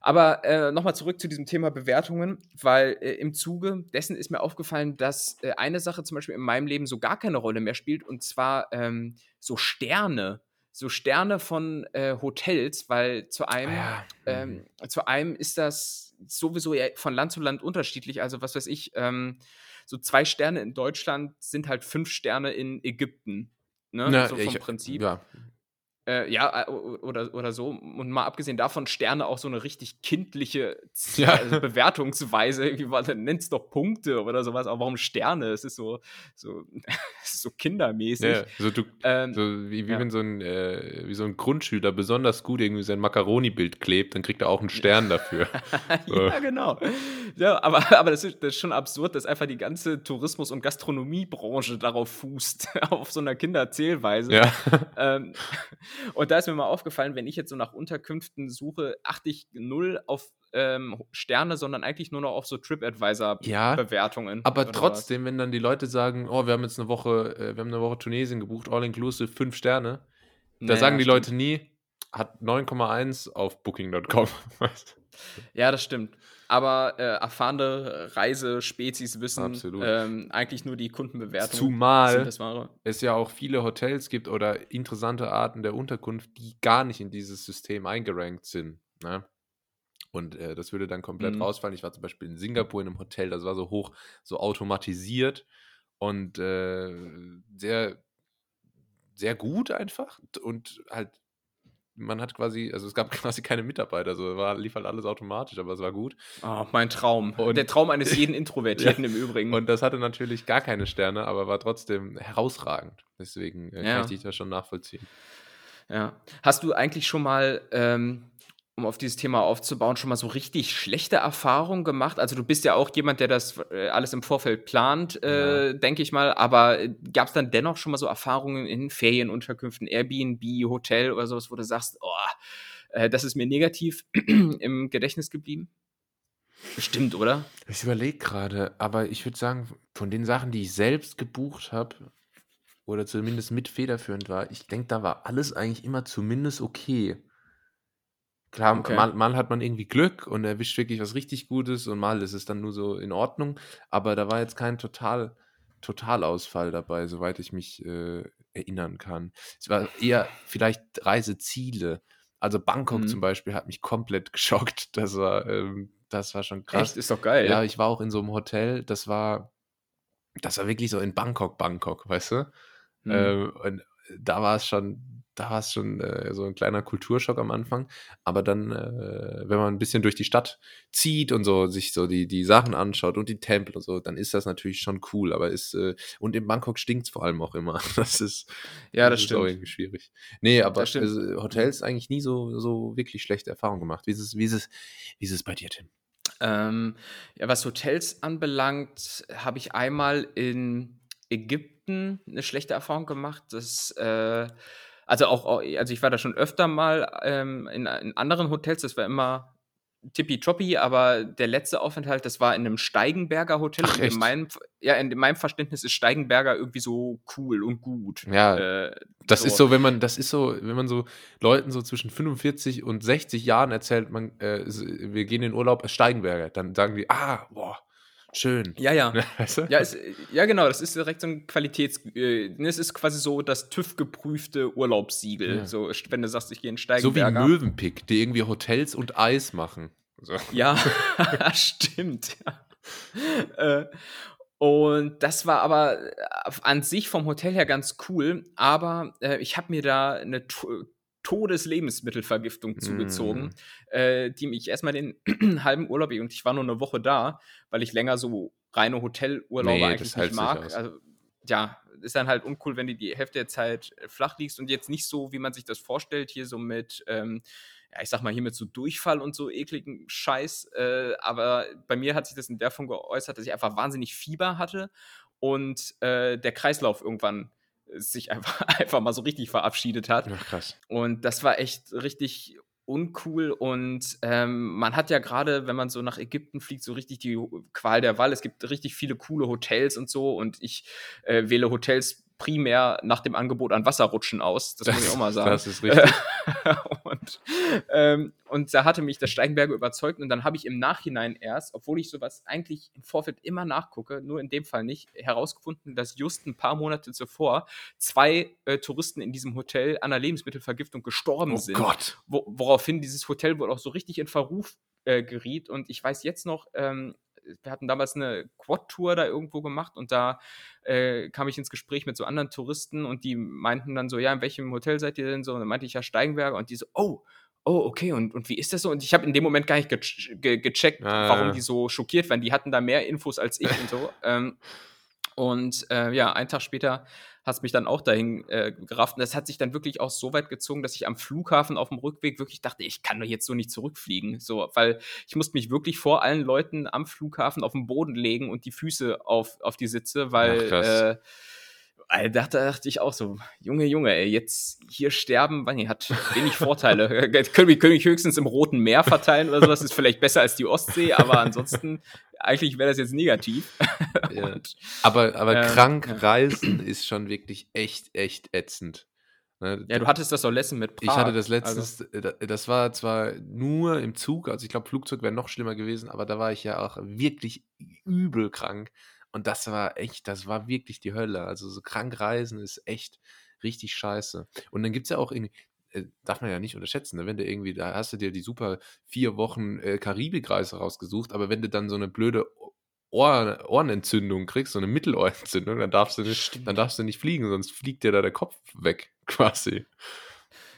Aber äh, nochmal zurück zu diesem Thema Bewertungen, weil äh, im Zuge dessen ist mir aufgefallen, dass äh, eine Sache zum Beispiel in meinem Leben so gar keine Rolle mehr spielt, und zwar ähm, so Sterne so Sterne von äh, Hotels, weil zu einem, ah, ja. ähm, mhm. zu einem ist das sowieso von Land zu Land unterschiedlich. Also was weiß ich, ähm, so zwei Sterne in Deutschland sind halt fünf Sterne in Ägypten. Ne? Na, so vom ich, Prinzip. Ja. Äh, ja, äh, oder, oder so. Und mal abgesehen davon, Sterne auch so eine richtig kindliche *laughs* ja. also Bewertungsweise. Irgendwie, nennt es doch Punkte oder sowas. Aber warum Sterne? Es ist so, so, *laughs* so kindermäßig. Ja, so, du, ähm, so wie, wie ja. wenn so ein, äh, wie so ein Grundschüler besonders gut irgendwie sein Macaroni-Bild klebt, dann kriegt er auch einen Stern dafür. *laughs* Ja, genau. Ja, aber, aber das, ist, das ist schon absurd, dass einfach die ganze Tourismus- und Gastronomiebranche darauf fußt, auf so einer Kinderzählweise. Ja. Ähm, und da ist mir mal aufgefallen, wenn ich jetzt so nach Unterkünften suche, achte ich null auf ähm, Sterne, sondern eigentlich nur noch auf so TripAdvisor-Bewertungen. Ja, aber trotzdem, was. wenn dann die Leute sagen, oh, wir haben jetzt eine Woche, äh, wir haben eine Woche Tunesien gebucht, all inclusive, fünf Sterne, da naja, sagen die stimmt. Leute nie, hat 9,1 auf Booking.com. *laughs* ja, das stimmt aber äh, erfahrene Reisespezies wissen ähm, eigentlich nur die Kundenbewertung. Zumal es ja auch viele Hotels gibt oder interessante Arten der Unterkunft, die gar nicht in dieses System eingerankt sind. Ne? Und äh, das würde dann komplett mhm. rausfallen. Ich war zum Beispiel in Singapur in einem Hotel, das war so hoch, so automatisiert und äh, sehr, sehr gut einfach und halt man hat quasi, also es gab *laughs* quasi keine Mitarbeiter, also war, lief halt alles automatisch, aber es war gut. Oh, mein Traum. Und Der Traum eines *laughs* jeden Introvertierten ja. im Übrigen. Und das hatte natürlich gar keine Sterne, aber war trotzdem herausragend. Deswegen äh, ja. kann ich dich da schon nachvollziehen. Ja. Hast du eigentlich schon mal ähm, um auf dieses Thema aufzubauen, schon mal so richtig schlechte Erfahrungen gemacht? Also du bist ja auch jemand, der das äh, alles im Vorfeld plant, äh, ja. denke ich mal. Aber äh, gab es dann dennoch schon mal so Erfahrungen in Ferienunterkünften, Airbnb, Hotel oder sowas, wo du sagst, oh, äh, das ist mir negativ *clears throat* im Gedächtnis geblieben? Bestimmt, oder? Ich überlege gerade, aber ich würde sagen, von den Sachen, die ich selbst gebucht habe, oder zumindest mit federführend war, ich denke, da war alles eigentlich immer zumindest okay. Klar, Okay. mal, mal hat man irgendwie Glück und erwischt wirklich was richtig Gutes und mal ist es dann nur so in Ordnung. Aber da war jetzt kein Total, Totalausfall dabei, soweit ich mich äh, erinnern kann. Es war eher vielleicht Reiseziele. Also Bangkok zum mhm. Beispiel hat mich komplett *laughs* geschockt. Das war, ähm, das war schon krass. Echt? Ist doch geil. Ja, ich war auch in so einem Hotel, das war, das war wirklich so in Bangkok, Bangkok, weißt du? Mhm. Ähm, und da war es schon da war es schon äh, so ein kleiner Kulturschock am Anfang. Aber dann, äh, wenn man ein bisschen durch die Stadt zieht und so sich so die, die Sachen anschaut und die Tempel und so, dann ist das natürlich schon cool. Aber ist, äh, und in Bangkok stinkt es vor allem auch immer. *laughs* Das ist, ja, das, das stimmt. Ist auch irgendwie schwierig. Nee, aber also, Hotels eigentlich nie so, so wirklich schlechte Erfahrungen gemacht. Wie ist es, wie ist es, wie ist es bei dir, Tim? Ähm, ja, was Hotels anbelangt, habe ich einmal in Ägypten eine schlechte Erfahrung gemacht. Das, äh, also auch, also ich war da schon öfter mal ähm, in, in, anderen Hotels, das war immer tippitoppi, aber der letzte Aufenthalt, das war in einem Steigenberger Hotel. Ach, in meinem, ja, in meinem Verständnis ist Steigenberger irgendwie so cool und gut. Ja, äh, das so. ist so, wenn man, das ist so, wenn man so Leuten so zwischen 45 und 60 Jahren erzählt, man, äh, wir gehen in Urlaub Steigenberger, dann sagen die, ah, boah, Schön. Ja, ja. *laughs* Weißt du? ja, es, ja, genau. Das ist direkt so ein Qualitäts. Äh, es ist quasi so das TÜV-geprüfte Urlaubssiegel. Ja. So, wenn du sagst, ich gehe in Steigenberger. So wie Möwenpick, die irgendwie Hotels und Eis machen. So. Ja, *laughs* *laughs* stimmt. Ja. Äh, und das war aber äh, an sich vom Hotel her ganz cool. Aber äh, ich habe mir da eine Todeslebensmittelvergiftung zugezogen, mm. äh, die mich erstmal den *clears throat* halben Urlaub, und ich war nur eine Woche da, weil ich länger so reine Hotelurlaube nee, eigentlich nicht mag. Also, ja, ist dann halt uncool, wenn du die Hälfte der Zeit äh, flach liegst und jetzt nicht so, wie man sich das vorstellt, hier so mit, ähm, ja, ich sag mal, hier mit so Durchfall und so ekligen Scheiß. Äh, aber bei mir hat sich das in der Form geäußert, dass ich einfach wahnsinnig Fieber hatte und äh, der Kreislauf irgendwann sich einfach, *laughs* einfach mal so richtig verabschiedet hat. Ach, krass. Und das war echt richtig uncool und ähm, man hat ja gerade, wenn man so nach Ägypten fliegt, so richtig die Qual der Wahl. Es gibt richtig viele coole Hotels und so und ich äh, wähle Hotels primär nach dem Angebot an Wasserrutschen aus. Das, das muss ich auch mal *laughs* sagen. Das ist richtig. *laughs* und, ähm, und da hatte mich der Steigenberger überzeugt und dann habe ich im Nachhinein erst, obwohl ich sowas eigentlich im Vorfeld immer nachgucke, nur in dem Fall nicht, herausgefunden, dass just ein paar Monate zuvor zwei äh, Touristen in diesem Hotel an einer Lebensmittelvergiftung gestorben oh sind. Gott. Wo, woraufhin dieses Hotel wohl auch so richtig in Verruf äh, geriet. Und ich weiß jetzt noch, ähm, wir hatten damals eine Quad-Tour da irgendwo gemacht und da äh, kam ich ins Gespräch mit so anderen Touristen und die meinten dann so, ja, in welchem Hotel seid ihr denn so? Und dann meinte ich ja Steigenberger und die so, oh, oh, okay, und, und wie ist das so? Und ich habe in dem Moment gar nicht ge ge gecheckt, ah. warum die so schockiert waren. Die hatten da mehr Infos als ich und so. *laughs* Ähm, und äh, ja, einen Tag später hat es mich dann auch dahin äh, gerafft. Und das hat sich dann wirklich auch so weit gezogen, dass ich am Flughafen auf dem Rückweg wirklich dachte, ich kann doch jetzt so nicht zurückfliegen. So, weil ich musste mich wirklich vor allen Leuten am Flughafen auf den Boden legen und die Füße auf, auf die Sitze, weil Ach, äh, da dachte ich auch so, Junge, Junge, ey, jetzt hier sterben, Wanni hat wenig Vorteile. *laughs* können, wir, können wir höchstens im Roten Meer verteilen oder sowas, ist vielleicht besser als die Ostsee, aber ansonsten eigentlich wäre das jetzt negativ. *laughs* Ja. Und, aber aber ähm, krank reisen ist schon wirklich echt, echt ätzend. Ne? Ja, du hattest das doch letztens mit Prag. Ich hatte das letztens, also. das war zwar nur im Zug, also ich glaube, Flugzeug wäre noch schlimmer gewesen, aber da war ich ja auch wirklich übel krank. Und das war echt, das war wirklich die Hölle. Also so krank reisen ist echt richtig scheiße. Und dann gibt es ja auch irgendwie, äh, darf man ja nicht unterschätzen, ne? wenn du irgendwie, da hast du dir die super vier Wochen äh, Karibikreise rausgesucht, aber wenn du dann so eine blöde Ohr, Ohrenentzündung kriegst, so eine Mittelohrentzündung, dann darfst du nicht, dann darfst du nicht fliegen, sonst fliegt dir da der Kopf weg, *laughs* quasi.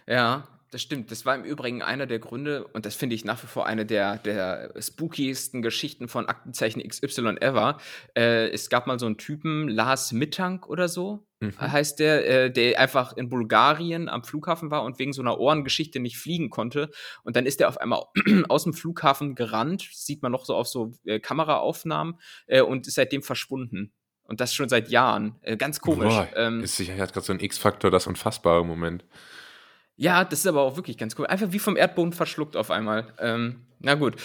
Ja, das stimmt. Das war im Übrigen einer der Gründe, und das finde ich nach wie vor eine der, der spookiesten Geschichten von Aktenzeichen XY ever. Äh, es gab mal so einen Typen, Lars Mittank oder so, mhm. heißt der, äh, der einfach in Bulgarien am Flughafen war und wegen so einer Ohrengeschichte nicht fliegen konnte. Und dann ist er auf einmal *clears throat* aus dem Flughafen gerannt, sieht man noch so auf so äh, Kameraaufnahmen, äh, und ist seitdem verschwunden. Und das schon seit Jahren. Äh, ganz komisch. Boah, ähm, ist sicher, hat gerade so ein X-Faktor, das unfassbare Moment. Ja, das ist aber auch wirklich ganz cool. Einfach wie vom Erdboden verschluckt auf einmal. Ähm, na gut.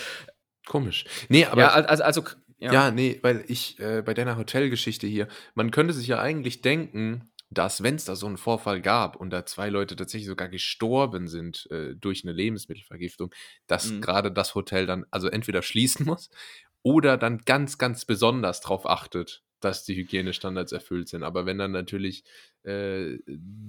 Komisch. Nee, aber. Ja, also, also ja. ja, nee, weil ich äh, bei deiner Hotelgeschichte hier, man könnte sich ja eigentlich denken, dass, wenn es da so einen Vorfall gab und da zwei Leute tatsächlich sogar gestorben sind äh, durch eine Lebensmittelvergiftung, dass mhm. gerade das Hotel dann also entweder schließen *laughs* muss oder dann ganz, ganz besonders darauf achtet, dass die Hygienestandards erfüllt sind. Aber wenn dann natürlich äh,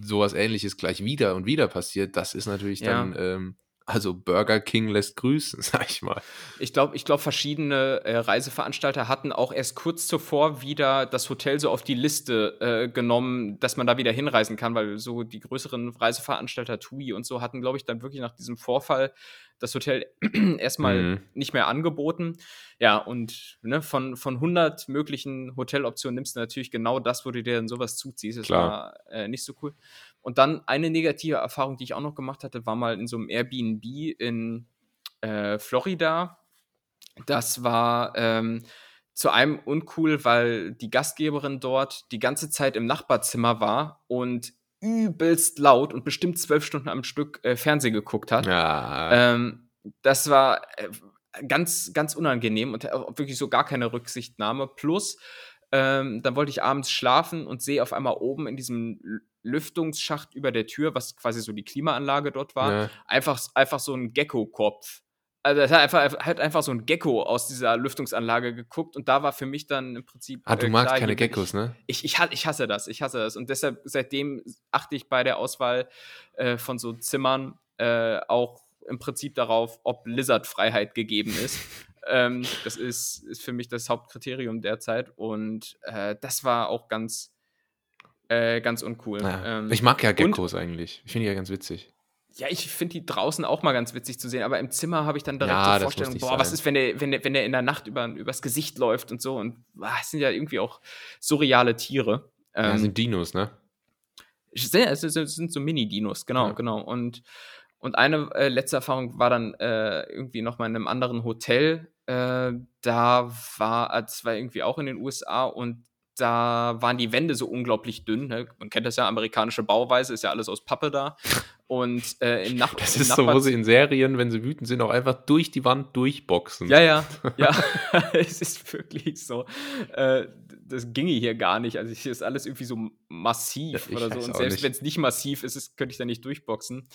sowas ähnliches gleich wieder und wieder passiert, das ist natürlich ja. dann ähm, Also Burger King lässt grüßen, *laughs* sag ich mal. Ich glaube, ich glaub, verschiedene äh, Reiseveranstalter hatten auch erst kurz zuvor wieder das Hotel so auf die Liste äh, genommen, dass man da wieder hinreisen kann, weil so die größeren Reiseveranstalter, TUI und so, hatten, glaube ich, dann wirklich nach diesem Vorfall das Hotel *clears throat* erstmal mhm. nicht mehr angeboten. Ja, und ne, von, von 100 möglichen Hoteloptionen nimmst du natürlich genau das, wo du dir dann sowas zuziehst. Das Klar. war äh, nicht so cool. Und dann eine negative Erfahrung, die ich auch noch gemacht hatte, war mal in so einem Airbnb in äh, Florida. Das war ähm, zu einem uncool, weil die Gastgeberin dort die ganze Zeit im Nachbarzimmer war und übelst laut und bestimmt zwölf Stunden am Stück äh, Fernsehen geguckt hat. Ja. Ähm, das war äh, ganz, ganz unangenehm und wirklich so gar keine Rücksichtnahme. Plus, ähm, dann wollte ich abends schlafen und sehe auf einmal oben in diesem Lüftungsschacht über der Tür, was quasi so die Klimaanlage dort war, ja. einfach, einfach so ein Gecko-Kopf. Also hat einfach, hat einfach so ein Gecko aus dieser Lüftungsanlage geguckt und da war für mich dann im Prinzip. Ah, du äh, magst keine Geckos, ne? Ich, ich, ich, hasse das, ich hasse das. Und deshalb, seitdem achte ich bei der Auswahl äh, von so Zimmern äh, auch im Prinzip darauf, ob Lizard-Freiheit gegeben ist. *laughs* ähm, das ist, ist für mich das Hauptkriterium derzeit. Und äh, das war auch ganz, äh, ganz uncool. Ja. Ähm, ich mag ja Geckos eigentlich. Ich finde die ja ganz witzig. Ja, ich finde die draußen auch mal ganz witzig zu sehen, aber im Zimmer habe ich dann direkt ja, die Vorstellung, boah, sein. was ist, wenn der, wenn, der, wenn der in der Nacht über, übers Gesicht läuft und so. Und boah, das sind ja irgendwie auch surreale Tiere. Ja, ähm, sind Dinos, ne? Es sind so Mini-Dinos, genau, ja. genau. Und, und eine äh, letzte Erfahrung war dann äh, irgendwie noch mal in einem anderen Hotel. Äh, da war, es war irgendwie auch in den USA und da waren die Wände so unglaublich dünn. Ne? Man kennt das ja, amerikanische Bauweise, ist ja alles aus Pappe da. Und äh, im Nach Das ist so, wo sie in Serien, wenn sie wütend sind, auch einfach durch die Wand durchboxen. Ja, ja, *laughs* ja. *laughs* es ist wirklich so. Äh, das ginge hier gar nicht. Also hier ist alles irgendwie so massiv ja, oder so. Und selbst wenn es nicht massiv ist, ist, könnte ich da nicht durchboxen.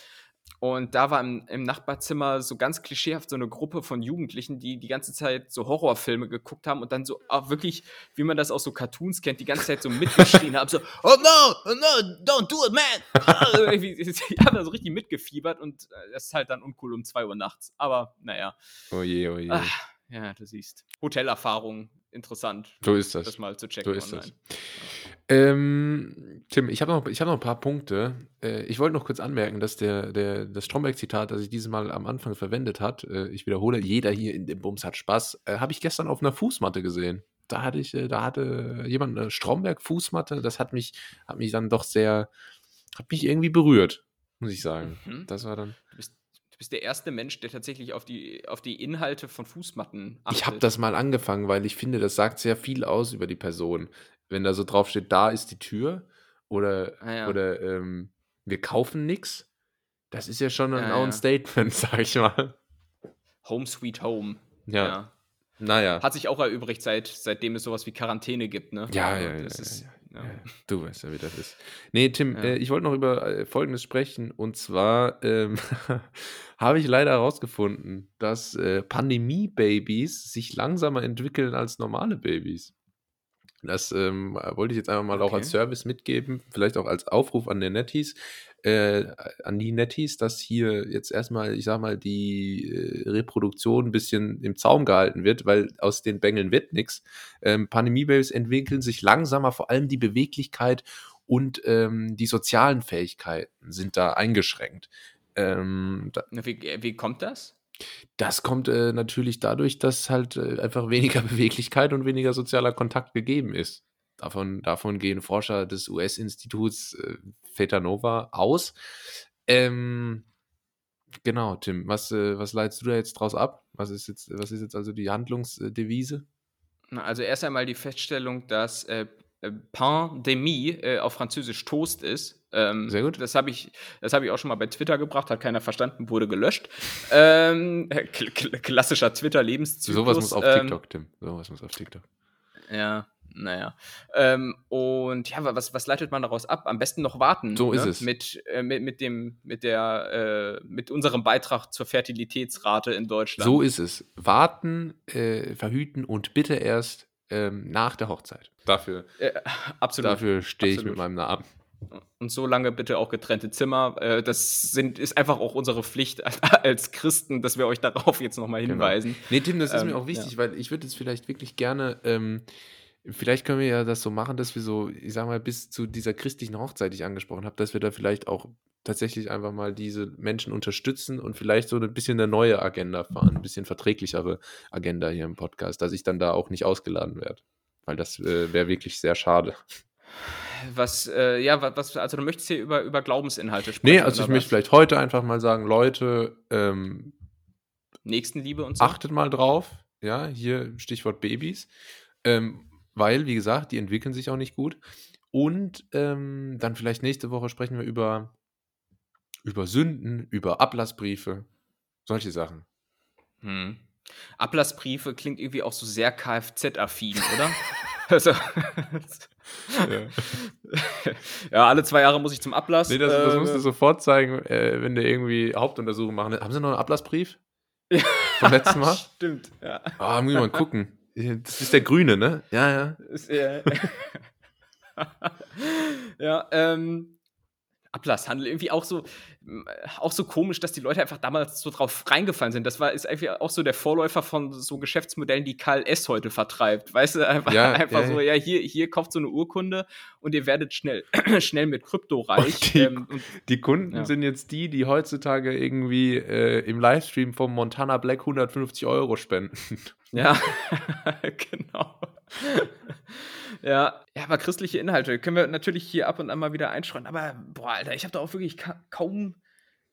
Und da war im, im, Nachbarzimmer so ganz klischeehaft so eine Gruppe von Jugendlichen, die die ganze Zeit so Horrorfilme geguckt haben und dann so auch wirklich, wie man das aus so Cartoons kennt, die ganze Zeit so mitgeschrien haben, so, *laughs* oh no, oh no, don't do it, man! *laughs* Also die haben da so richtig mitgefiebert und äh, das ist halt dann uncool um 2 Uhr nachts. Aber naja. Oh je, oh je. Ach, ja, du siehst. Hotelerfahrung interessant. So ist das. Das mal zu checken so ist online. Das. Ähm, Tim, ich habe noch, hab noch ein paar Punkte. Äh, ich wollte noch kurz anmerken, dass der, der, das Stromberg-Zitat, das ich dieses Mal am Anfang verwendet hat, äh, ich wiederhole, jeder hier in dem Bums hat Spaß, äh, habe ich gestern auf einer Fußmatte gesehen. Da hatte ich, äh, da hatte jemand eine Stromberg-Fußmatte, das hat mich, hat mich dann doch sehr, hat mich irgendwie berührt, muss ich sagen. Mhm. Das war dann. Du bist Du bist der erste Mensch, der tatsächlich auf die, auf die Inhalte von Fußmatten achtet. Ich habe das mal angefangen, weil ich finde, das sagt sehr viel aus über die Person. Wenn da so drauf steht, da ist die Tür oder, ah, ja. oder ähm, wir kaufen nichts, das ist ja schon ein, ja, ein Statement, *laughs* sag ich mal. Home Sweet Home. Ja. ja. Naja. Hat sich auch erübrigt, seit, seitdem es sowas wie Quarantäne gibt, ne? Ja, ja, ja. Das ja, ist, ja. Du weißt ja, wie das ist. Nee, Tim, äh, ich wollte noch über äh, Folgendes sprechen. Und zwar ähm, *laughs* habe ich leider herausgefunden, dass äh, Pandemie-Babys sich langsamer entwickeln als normale Babys. Das ähm, wollte ich jetzt einfach mal okay. auch als Service mitgeben, vielleicht auch als Aufruf an den Netties, äh, an die Netties, dass hier jetzt erstmal, ich sag mal, die äh, Reproduktion ein bisschen im Zaum gehalten wird, weil aus den Bengeln wird nichts. Ähm, Pandemiebabys entwickeln sich langsamer, vor allem die Beweglichkeit und ähm, die sozialen Fähigkeiten sind da eingeschränkt. Ähm, da, wie, wie kommt das? Das kommt äh, natürlich dadurch, dass halt äh, einfach weniger *laughs* Beweglichkeit und weniger sozialer Kontakt gegeben ist. Davon, davon gehen Forscher des US-Instituts äh, Fetanova aus. Ähm, genau, Tim, was, äh, was leitest du da jetzt draus ab? Was ist jetzt, was ist jetzt also die Handlungsdevise? Also erst einmal die Feststellung, dass äh, äh, Pandemie äh, auf Französisch Toast ist. Ähm, Sehr gut. Das habe ich, hab ich auch schon mal bei Twitter gebracht, hat keiner verstanden, wurde gelöscht. ähm, *laughs* klassischer Twitter-Lebenszyklus. Sowas muss auf ähm, TikTok, Tim. Sowas muss auf TikTok. Ja, naja. Ähm, und ja, was, was leitet man daraus ab? Am besten noch warten. So ne? ist es. Mit, äh, mit, mit, dem, mit, der, äh, mit unserem Beitrag zur Fertilitätsrate in Deutschland. So ist es. Warten, äh, verhüten und bitte erst ähm, nach der Hochzeit. Dafür, äh, absolut. Dafür stehe ich mit meinem Namen. Und so lange bitte auch getrennte Zimmer. Äh, das sind, ist einfach auch unsere Pflicht *laughs* als Christen, dass wir euch darauf jetzt nochmal genau. hinweisen. Genau. Nee, Tim, das ist ähm, mir auch wichtig, ja. weil ich würde es vielleicht wirklich gerne, ähm, vielleicht können wir ja das so machen, dass wir so, ich sag mal, bis zu dieser christlichen Hochzeit, die ich angesprochen habe, dass wir da vielleicht auch tatsächlich einfach mal diese Menschen unterstützen und vielleicht so ein bisschen eine neue Agenda fahren, ein bisschen verträglichere Agenda hier im Podcast, dass ich dann da auch nicht ausgeladen werde. Weil das äh, wäre wirklich sehr schade. Was, äh, ja, was, also du möchtest hier über, über Glaubensinhalte sprechen. Nee, also ich möchte vielleicht heute einfach mal sagen, Leute, ähm, Nächstenliebe und so. Achtet mal drauf, ja, hier Stichwort Babys. Ähm, weil, wie gesagt, die entwickeln sich auch nicht gut. Und ähm, dann vielleicht nächste Woche sprechen wir über, über Sünden, über Ablassbriefe, solche Sachen. Hm. Ablassbriefe klingt irgendwie auch so sehr Kfz-affin, oder? *laughs* also, ja. *laughs* ja. alle zwei Jahre muss ich zum Ablass. Nee, das, das musst du äh, sofort zeigen, äh, wenn du irgendwie Hauptuntersuchungen machen. Haben sie noch einen Ablassbrief? Ja. *laughs* Vom letzten Mal? Stimmt, ja. Ah, oh, muss ich mal gucken. Das ist der grüne, ne? Ja, ja. *laughs* Ja ähm, Ablasshandel. Irgendwie auch so, auch so komisch, dass die Leute einfach damals so drauf reingefallen sind. Das war ist einfach auch so der Vorläufer von so Geschäftsmodellen, die Karl S. heute vertreibt. Weißt du, einfach, ja, einfach ja, so, ja, hier, hier kauft so eine Urkunde und ihr werdet schnell, *clears throat* schnell mit Krypto reich. Und die, ähm, und, die Kunden ja. sind jetzt die, die heutzutage irgendwie äh, im Livestream vom Montana Black 150 Euro spenden. Ja, *laughs* genau. Ja, ja, aber christliche Inhalte können wir natürlich hier ab und an mal wieder einstreuen. Aber boah, Alter, ich habe da auch wirklich ka kaum,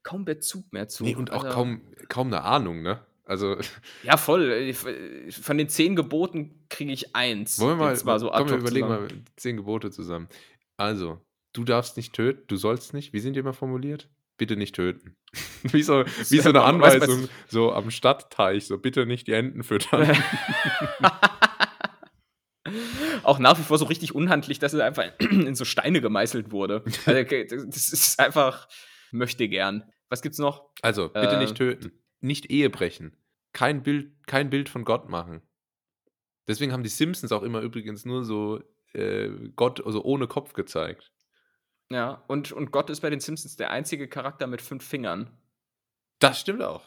kaum Bezug mehr zu. Nee, und auch also, kaum, kaum eine Ahnung, ne? Also. *laughs* Ja, voll. Von den zehn Geboten kriege ich eins. Wollen wir mal, mal so komm, wir überlegen zusammen. mal zehn Gebote zusammen. Also, du darfst nicht töten, du sollst nicht. Wie sind die immer formuliert? Bitte nicht töten. *laughs* wie so, wie so *laughs* eine Anweisung, so am Stadtteich, so bitte nicht die Enten füttern. Auch nach wie vor so richtig unhandlich, dass er einfach *clears throat* in so Steine gemeißelt wurde. *laughs* Also, das ist einfach, möchte gern. Was gibt's noch? Also, bitte äh, nicht töten. Nicht Ehe brechen. Kein Bild, kein Bild von Gott machen. Deswegen haben die Simpsons auch immer übrigens nur so äh, Gott, also ohne Kopf gezeigt. Ja, und, und Gott ist bei den Simpsons der einzige Charakter mit fünf Fingern. Das stimmt auch.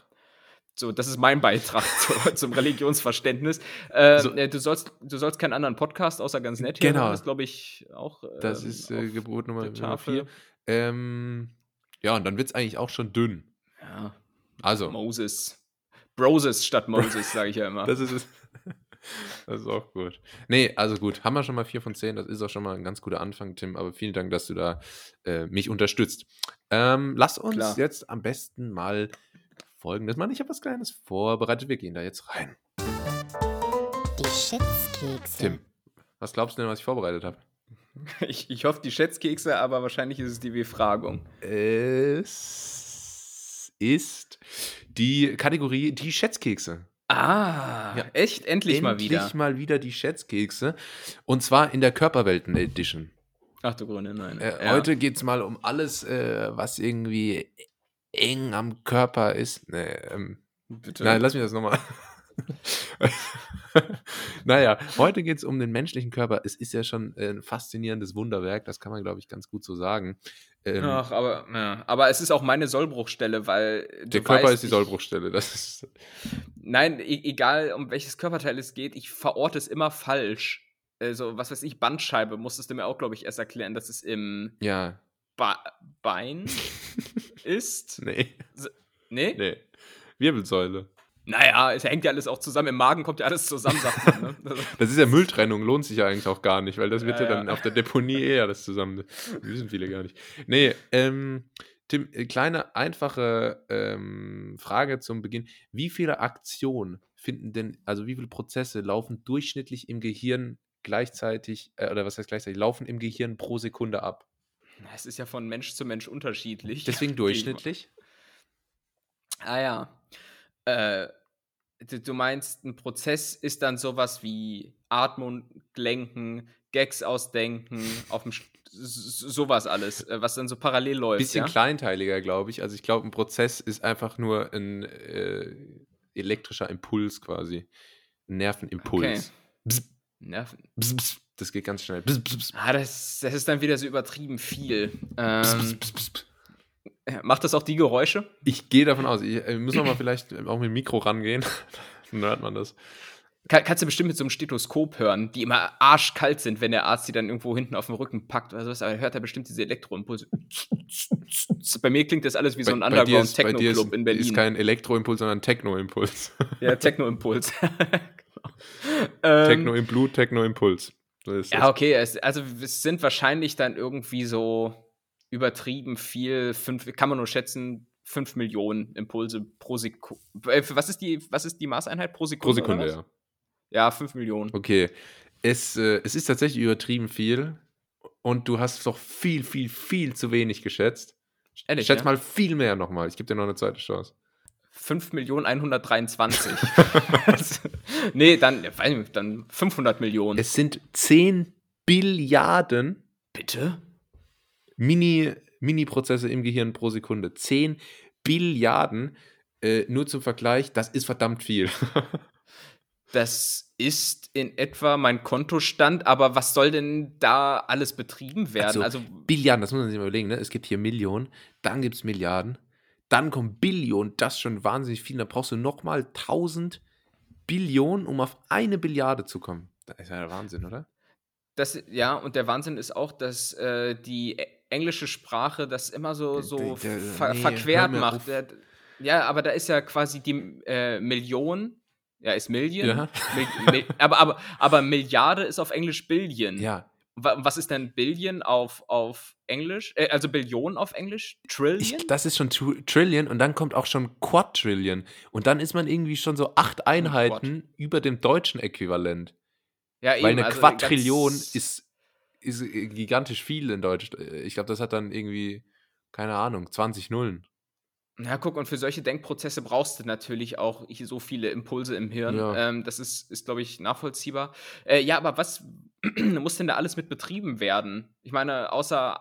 So, das ist mein Beitrag *laughs* zu, zum Religionsverständnis. Äh, so, du, sollst, du sollst keinen anderen Podcast außer ganz nett hier. Genau. Das ist, glaube ich, auch. Äh, das ist äh, Gebot Nummer, Nummer vier. Ähm, ja, und dann wird es eigentlich auch schon dünn. Ja. Also. Moses. Broses statt Moses, sage ich ja immer. *laughs* das ist es. *laughs* Das ist auch gut. Nee, also gut, haben wir schon mal vier von zehn. Das ist auch schon mal ein ganz guter Anfang, Tim. Aber vielen Dank, dass du da äh, mich unterstützt. Ähm, lass uns Klar. jetzt am besten mal folgendes machen. Ich habe was Kleines vorbereitet. Wir gehen da jetzt rein. Die Schätzkekse. Tim, was glaubst du denn, was ich vorbereitet habe? *laughs* Ich, ich hoffe, die Schätzkekse, aber wahrscheinlich ist es die Befragung. Es ist die Kategorie die Schätzkekse. Ah, ja, echt? Endlich, endlich mal wieder. Endlich mal wieder die Schätzkekse. Und zwar in der Körperwelten Edition. Ach du Grüne, nein. Äh, ja. Heute geht es mal um alles, äh, was irgendwie eng am Körper ist. Nee, ähm, Bitte. Nein, lass mich das nochmal. *laughs* naja, heute geht es um den menschlichen Körper. Es ist ja schon ein faszinierendes Wunderwerk, das kann man, glaube ich, ganz gut so sagen. Ähm, Ach, aber, ja. aber es ist auch meine Sollbruchstelle, weil. Der Körper weißt, ist die Sollbruchstelle. Das ist Nein, e egal um welches Körperteil es geht, ich verorte es immer falsch. Also, was weiß ich, Bandscheibe musstest du mir auch, glaube ich, erst erklären, dass es im ja. Ba Bein ist. *laughs* Nee. nee? Nee. Wirbelsäule. Naja, es hängt ja alles auch zusammen. Im Magen kommt ja alles zusammen, sagt man. Ne? *laughs* das ist ja Mülltrennung, lohnt sich ja eigentlich auch gar nicht, weil das wird ja, ja dann auf der Deponie eher alles zusammen. Das wissen viele gar nicht. Nee, ähm, Tim, äh, kleine, einfache ähm, Frage zum Beginn. Wie viele Aktionen finden denn, also wie viele Prozesse laufen durchschnittlich im Gehirn gleichzeitig, äh, oder was heißt gleichzeitig, laufen im Gehirn pro Sekunde ab? Es ist ja von Mensch zu Mensch unterschiedlich. *laughs* Deswegen durchschnittlich? ah ja. Äh, du meinst, ein Prozess ist dann sowas wie Atmung, Lenken, Gags ausdenken, *laughs* auf dem sowas alles, äh, was dann so parallel läuft. Bisschen ja? kleinteiliger, glaube ich. Also ich glaube, ein Prozess ist einfach nur ein äh, elektrischer Impuls quasi. Ein Nervenimpuls. Okay. Nerven. Bzz, bzz. Das geht ganz schnell. Bzz, bzz. Ah, das, das ist dann wieder so übertrieben viel. Ähm, macht das auch die Geräusche? Ich gehe davon aus. Ich, äh, müssen wir mal vielleicht auch mit dem Mikro rangehen. *laughs* dann hört man das. Kann, kannst du bestimmt mit so einem Stethoskop hören, die immer arschkalt sind, wenn der Arzt die dann irgendwo hinten auf dem Rücken packt oder sowas. Aber hört er bestimmt diese Elektroimpulse. *laughs* Bei mir klingt das alles wie so ein Underground-Techno-Club in Berlin. Ist kein Elektroimpuls, sondern Techno-Impuls. Ja, *laughs* Techno-Impuls. genau. Techno im Blut, Techno-Impuls. Ja, okay. Es, also es sind wahrscheinlich dann irgendwie so übertrieben viel, fünf, kann man nur schätzen, 5 Millionen Impulse pro Sekunde. Äh, was ist die, was ist die Maßeinheit pro Sekunde? Pro Sekunde, ja. Ja, 5 Millionen. Okay. Es, äh, es ist tatsächlich übertrieben viel und du hast doch viel, viel, viel zu wenig geschätzt. Ehrlich, Schätz ja? mal viel mehr nochmal. Ich gebe dir noch eine zweite Chance. 5 Millionen 123. nee, dann, dann 500 Millionen. Es sind 10 Billiarden. Bitte? Mini, Mini-Prozesse im Gehirn pro Sekunde. 10 Billiarden. Äh, nur zum Vergleich, das ist verdammt viel. *laughs* das ist in etwa mein Kontostand, aber was soll denn da alles betrieben werden? Also, also Billiarden, das muss man sich mal überlegen, ne? Es gibt hier Millionen, dann gibt es Milliarden, dann kommen Billionen, das ist schon wahnsinnig viel. Dann brauchst du nochmal 1000 Billionen, um auf eine Billiarde zu kommen. Das ist ja der Wahnsinn, oder? Das, ja, und der Wahnsinn ist auch, dass äh, die englische Sprache das immer so, so der, der, ver nee, verquert macht. ja, aber da ist ja quasi die äh, Million, ja, ist Million. Ja. Mil, Mil, aber, aber, aber Milliarde ist auf Englisch Billion. Ja, was ist denn Billion auf, auf Englisch? Äh, also Billion auf Englisch? Trillion? Ich, das ist schon Trillion und dann kommt auch schon Quadrillion. Und dann ist man irgendwie schon so acht Einheiten Quad. über dem deutschen Äquivalent. Ja, eben. Weil eine also Quadrillion ist, ist gigantisch viel in Deutsch. Ich glaube, das hat dann irgendwie, keine Ahnung, 20 Nullen. Ja, guck, und für solche Denkprozesse brauchst du natürlich auch so viele Impulse im Hirn. Ja. Ähm, das ist, ist glaube ich, nachvollziehbar. Äh, ja, aber was *clears throat* muss denn da alles mit betrieben werden? Ich meine, außer.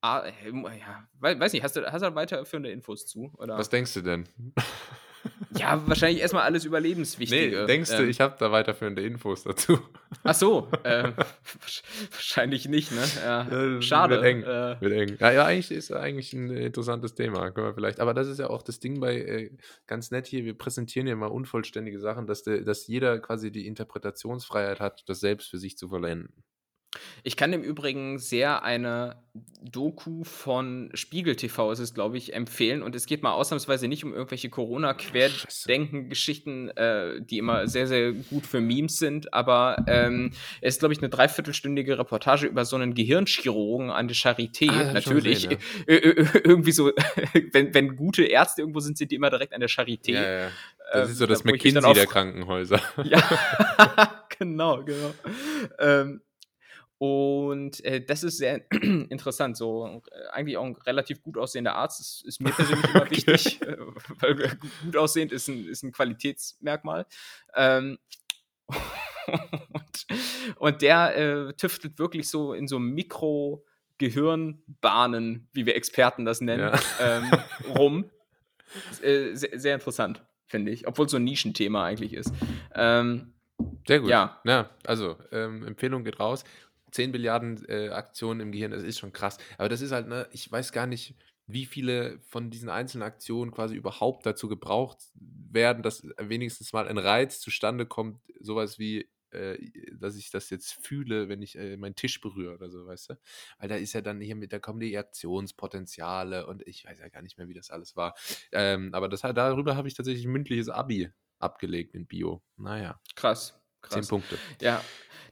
Ah, ja, weiß nicht, hast du, hast du weiterführende Infos zu? Oder? Was denkst du denn? *laughs* Ja, wahrscheinlich erstmal alles Überlebenswichtige. Nee, denkst du, ähm, ich habe da weiterführende Infos dazu? Ach so, äh, *laughs* wahrscheinlich nicht, ne? Ja, schade. Wird eng. Äh, wird eng. Ja, ja, eigentlich ist eigentlich ein interessantes Thema, können wir vielleicht. Aber das ist ja auch das Ding bei äh, ganz nett hier. Wir präsentieren ja mal unvollständige Sachen, dass, der, dass jeder quasi die Interpretationsfreiheit hat, das selbst für sich zu vollenden. Ich kann im Übrigen sehr eine Doku von Spiegel TV, ist es, glaube ich, empfehlen. Und es geht mal ausnahmsweise nicht um irgendwelche Corona-Querdenken-Geschichten, äh, die immer sehr, sehr gut für Memes sind. Aber ähm, es ist, glaube ich, eine dreiviertelstündige Reportage über so einen Gehirnchirurgen an der Charité. Ah, Natürlich. Sehen, ja. *laughs* irgendwie so, *laughs* wenn, wenn gute Ärzte irgendwo sind, sind die immer direkt an der Charité. Ja, ja. Das ist so das McKinsey der Krankenhäuser. Ja, *laughs* genau, genau. Ähm, und äh, das ist sehr *clears throat* interessant. So äh, eigentlich auch ein relativ gut aussehender Arzt ist, ist mir persönlich immer *laughs* wichtig, äh, weil gut aussehend ist ein, ist ein Qualitätsmerkmal. Ähm, *laughs* und, und, der äh, tüftelt wirklich so in so Mikro-Gehirnbahnen, wie wir Experten das nennen, ja. ähm, rum. Sehr, sehr, interessant, finde ich. Obwohl es so ein Nischenthema eigentlich ist. Ähm, sehr gut. Ja, ja also ähm, Empfehlung geht raus. 10 Billiarden äh, Aktionen im Gehirn, das ist schon krass. Aber das ist halt, ne, ich weiß gar nicht, wie viele von diesen einzelnen Aktionen quasi überhaupt dazu gebraucht werden, dass wenigstens mal ein Reiz zustande kommt, sowas wie, äh, dass ich das jetzt fühle, wenn ich äh, meinen Tisch berühre oder so, weißt du? Weil da ist ja dann hier mit, da kommen die Aktionspotenziale und ich weiß ja gar nicht mehr, wie das alles war. Ähm, aber das, darüber habe ich tatsächlich mündliches Abi abgelegt in Bio. Naja. Krass. Krass. Zehn Punkte. Ja,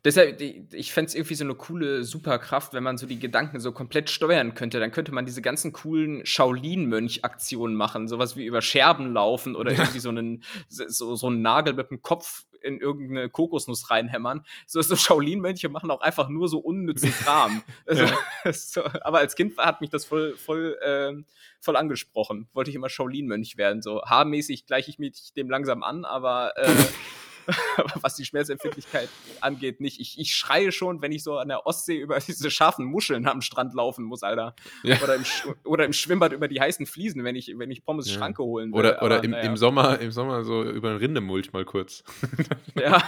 Deshalb, ich fände es irgendwie so eine coole Superkraft, wenn man so die Gedanken so komplett steuern könnte. Dann könnte man diese ganzen coolen Shaolin-Mönch-Aktionen machen. Sowas wie über Scherben laufen oder irgendwie so einen, so, so einen Nagel mit dem Kopf in irgendeine Kokosnuss reinhämmern. So, so Shaolin-Mönche machen auch einfach nur so unnützen Kram. *laughs* also, *laughs* so, aber als Kind hat mich das voll, voll, äh, voll angesprochen. Wollte ich immer Shaolin-Mönch werden. So haarmäßig gleiche ich mich dem langsam an, aber äh, *laughs* *laughs* was die Schmerzempfindlichkeit angeht, nicht. Ich, ich schreie schon, wenn ich so an der Ostsee über *laughs* diese scharfen Muscheln am Strand laufen muss, Alter. Ja. Oder, im, oder im Schwimmbad über die heißen Fliesen, wenn ich, wenn ich Pommes ja. Schranke holen will. Oder, oder Aber, im, naja. im, Sommer, im Sommer so über den Rindemulch mal kurz. *laughs* ja,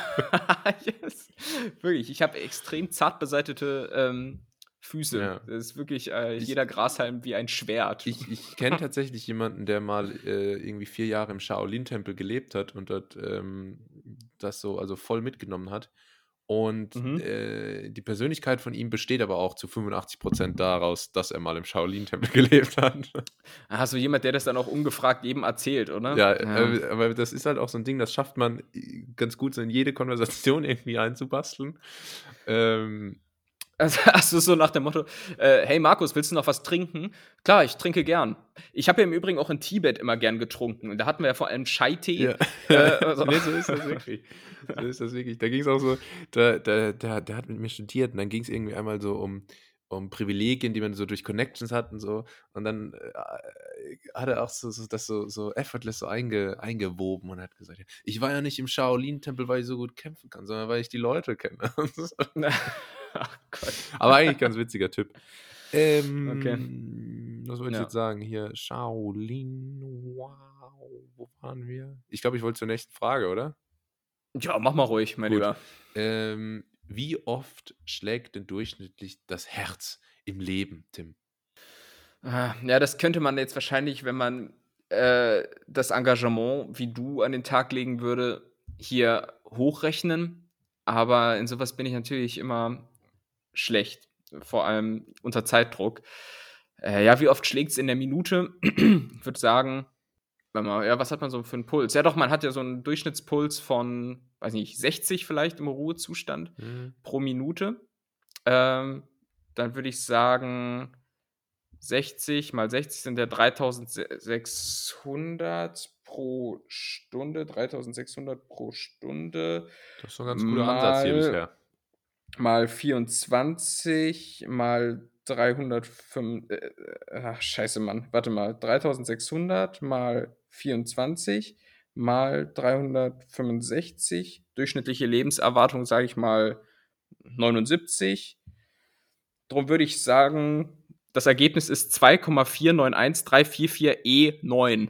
yes. wirklich. Ich habe extrem zart beseitete ähm, Füße. Ja. Das ist wirklich äh, ich, jeder Grashalm wie ein Schwert. Ich, ich kenne tatsächlich jemanden, der mal äh, irgendwie vier Jahre im Shaolin-Tempel gelebt hat und dort ähm, das so also voll mitgenommen hat. Und mhm. äh, die Persönlichkeit von ihm besteht aber auch zu 85 Prozent daraus, dass er mal im Shaolin-Tempel *laughs* gelebt hat. Also jemand, der das dann auch ungefragt jedem erzählt, oder? Ja, ja. Äh, aber das ist halt auch so ein Ding, das schafft man äh, ganz gut so in jede Konversation *laughs* irgendwie einzubasteln. Ähm, also, *laughs* also so nach dem Motto, äh, hey Markus, willst du noch was trinken? Klar, ich trinke gern. Ich habe ja im Übrigen auch in Tibet immer gern getrunken. Und da hatten wir ja vor allem Chai-Tee. Ja. Äh, *laughs* also. nee, so ist das wirklich. So ist das wirklich. Da ging es auch so, da, da, da, der hat mit mir studiert und dann ging es irgendwie einmal so um, um Privilegien, die man so durch Connections hat und so. Und dann äh, hat er auch so, so das so, so effortless so einge, eingewoben und hat gesagt, ich war ja nicht im Shaolin-Tempel, weil ich so gut kämpfen kann, sondern weil ich die Leute kenne. *laughs* *laughs* Ach Gott. Aber eigentlich ganz witziger Typ. Ähm, okay. Was wollte ich ja. jetzt sagen? Hier, Shaolin, wow, wo waren wir? Ich glaube, ich wollte zur nächsten Frage, oder? Ja, mach mal ruhig, mein Gut. Lieber. Ähm, wie oft schlägt denn durchschnittlich das Herz im Leben, Tim? Ah, ja, das könnte man jetzt wahrscheinlich, wenn man äh, das Engagement, wie du an den Tag legen würde, hier hochrechnen. Aber in sowas bin ich natürlich immer schlecht, vor allem unter Zeitdruck. Äh, ja, wie oft schlägt es in der Minute? *clears throat* ich würde sagen, ja, was hat man so für einen Puls? Ja, doch, man hat ja so einen Durchschnittspuls von, weiß nicht, 60 vielleicht im Ruhezustand mhm. pro Minute. Ähm, dann würde ich sagen, 60 mal 60 sind ja 3600 pro Stunde. 3600 pro Stunde. Das ist ein ganz guter Ansatz hier bisher mal 24 mal 305, äh, ach, scheiße, Mann, warte mal, 3600 mal 24 mal 365, durchschnittliche Lebenserwartung, sage ich mal 79. Darum würde ich sagen, das Ergebnis ist 2,491344E9.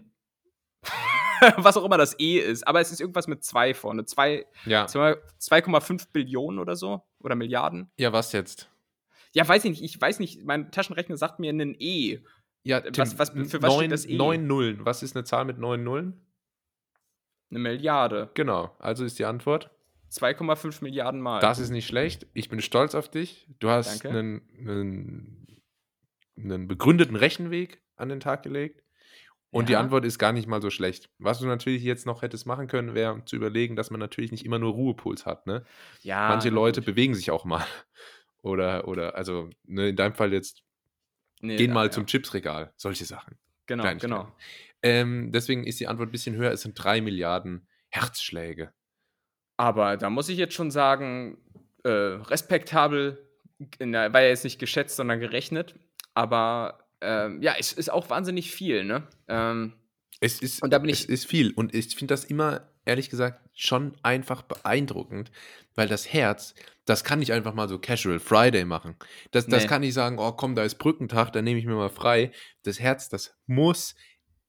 *laughs* was auch immer das E ist. Aber es ist irgendwas mit 2 vorne. 2,5 Billionen oder so. Oder Milliarden. Ja, was jetzt? Ja, weiß ich nicht. Ich weiß nicht. Mein Taschenrechner sagt mir ein E. Ja, Tim, was, was, für was 9, steht das E? 9 Nullen. Was ist eine Zahl mit 9 Nullen? Eine Milliarde. Genau. Also ist die Antwort. 2,5 Milliarden Mal. Das ist nicht schlecht. Ich bin stolz auf dich. Du hast einen, einen, einen begründeten Rechenweg an den Tag gelegt. Und ja. die Antwort ist gar nicht mal so schlecht. Was du natürlich jetzt noch hättest machen können, wäre zu überlegen, dass man natürlich nicht immer nur Ruhepuls hat. Ne? Ja, Manche Leute bewegen sich auch mal. Oder, oder also ne, in deinem Fall jetzt, nee, gehen mal ja. zum Chipsregal. Solche Sachen. Genau, genau. Ähm, deswegen ist die Antwort ein bisschen höher. Es sind drei Milliarden Herzschläge. Aber da muss ich jetzt schon sagen, äh, respektabel, der, war ja jetzt nicht geschätzt, sondern gerechnet. Aber ähm, ja, es ist auch wahnsinnig viel, ne? Ähm, es ist, und da bin ich, es ist viel. Und ich finde das immer, ehrlich gesagt, schon einfach beeindruckend, weil das Herz, das kann ich einfach mal so Casual Friday machen. Das, das nee. kann ich sagen, oh komm, da ist Brückentag, dann nehme ich mir mal frei. Das Herz, das muss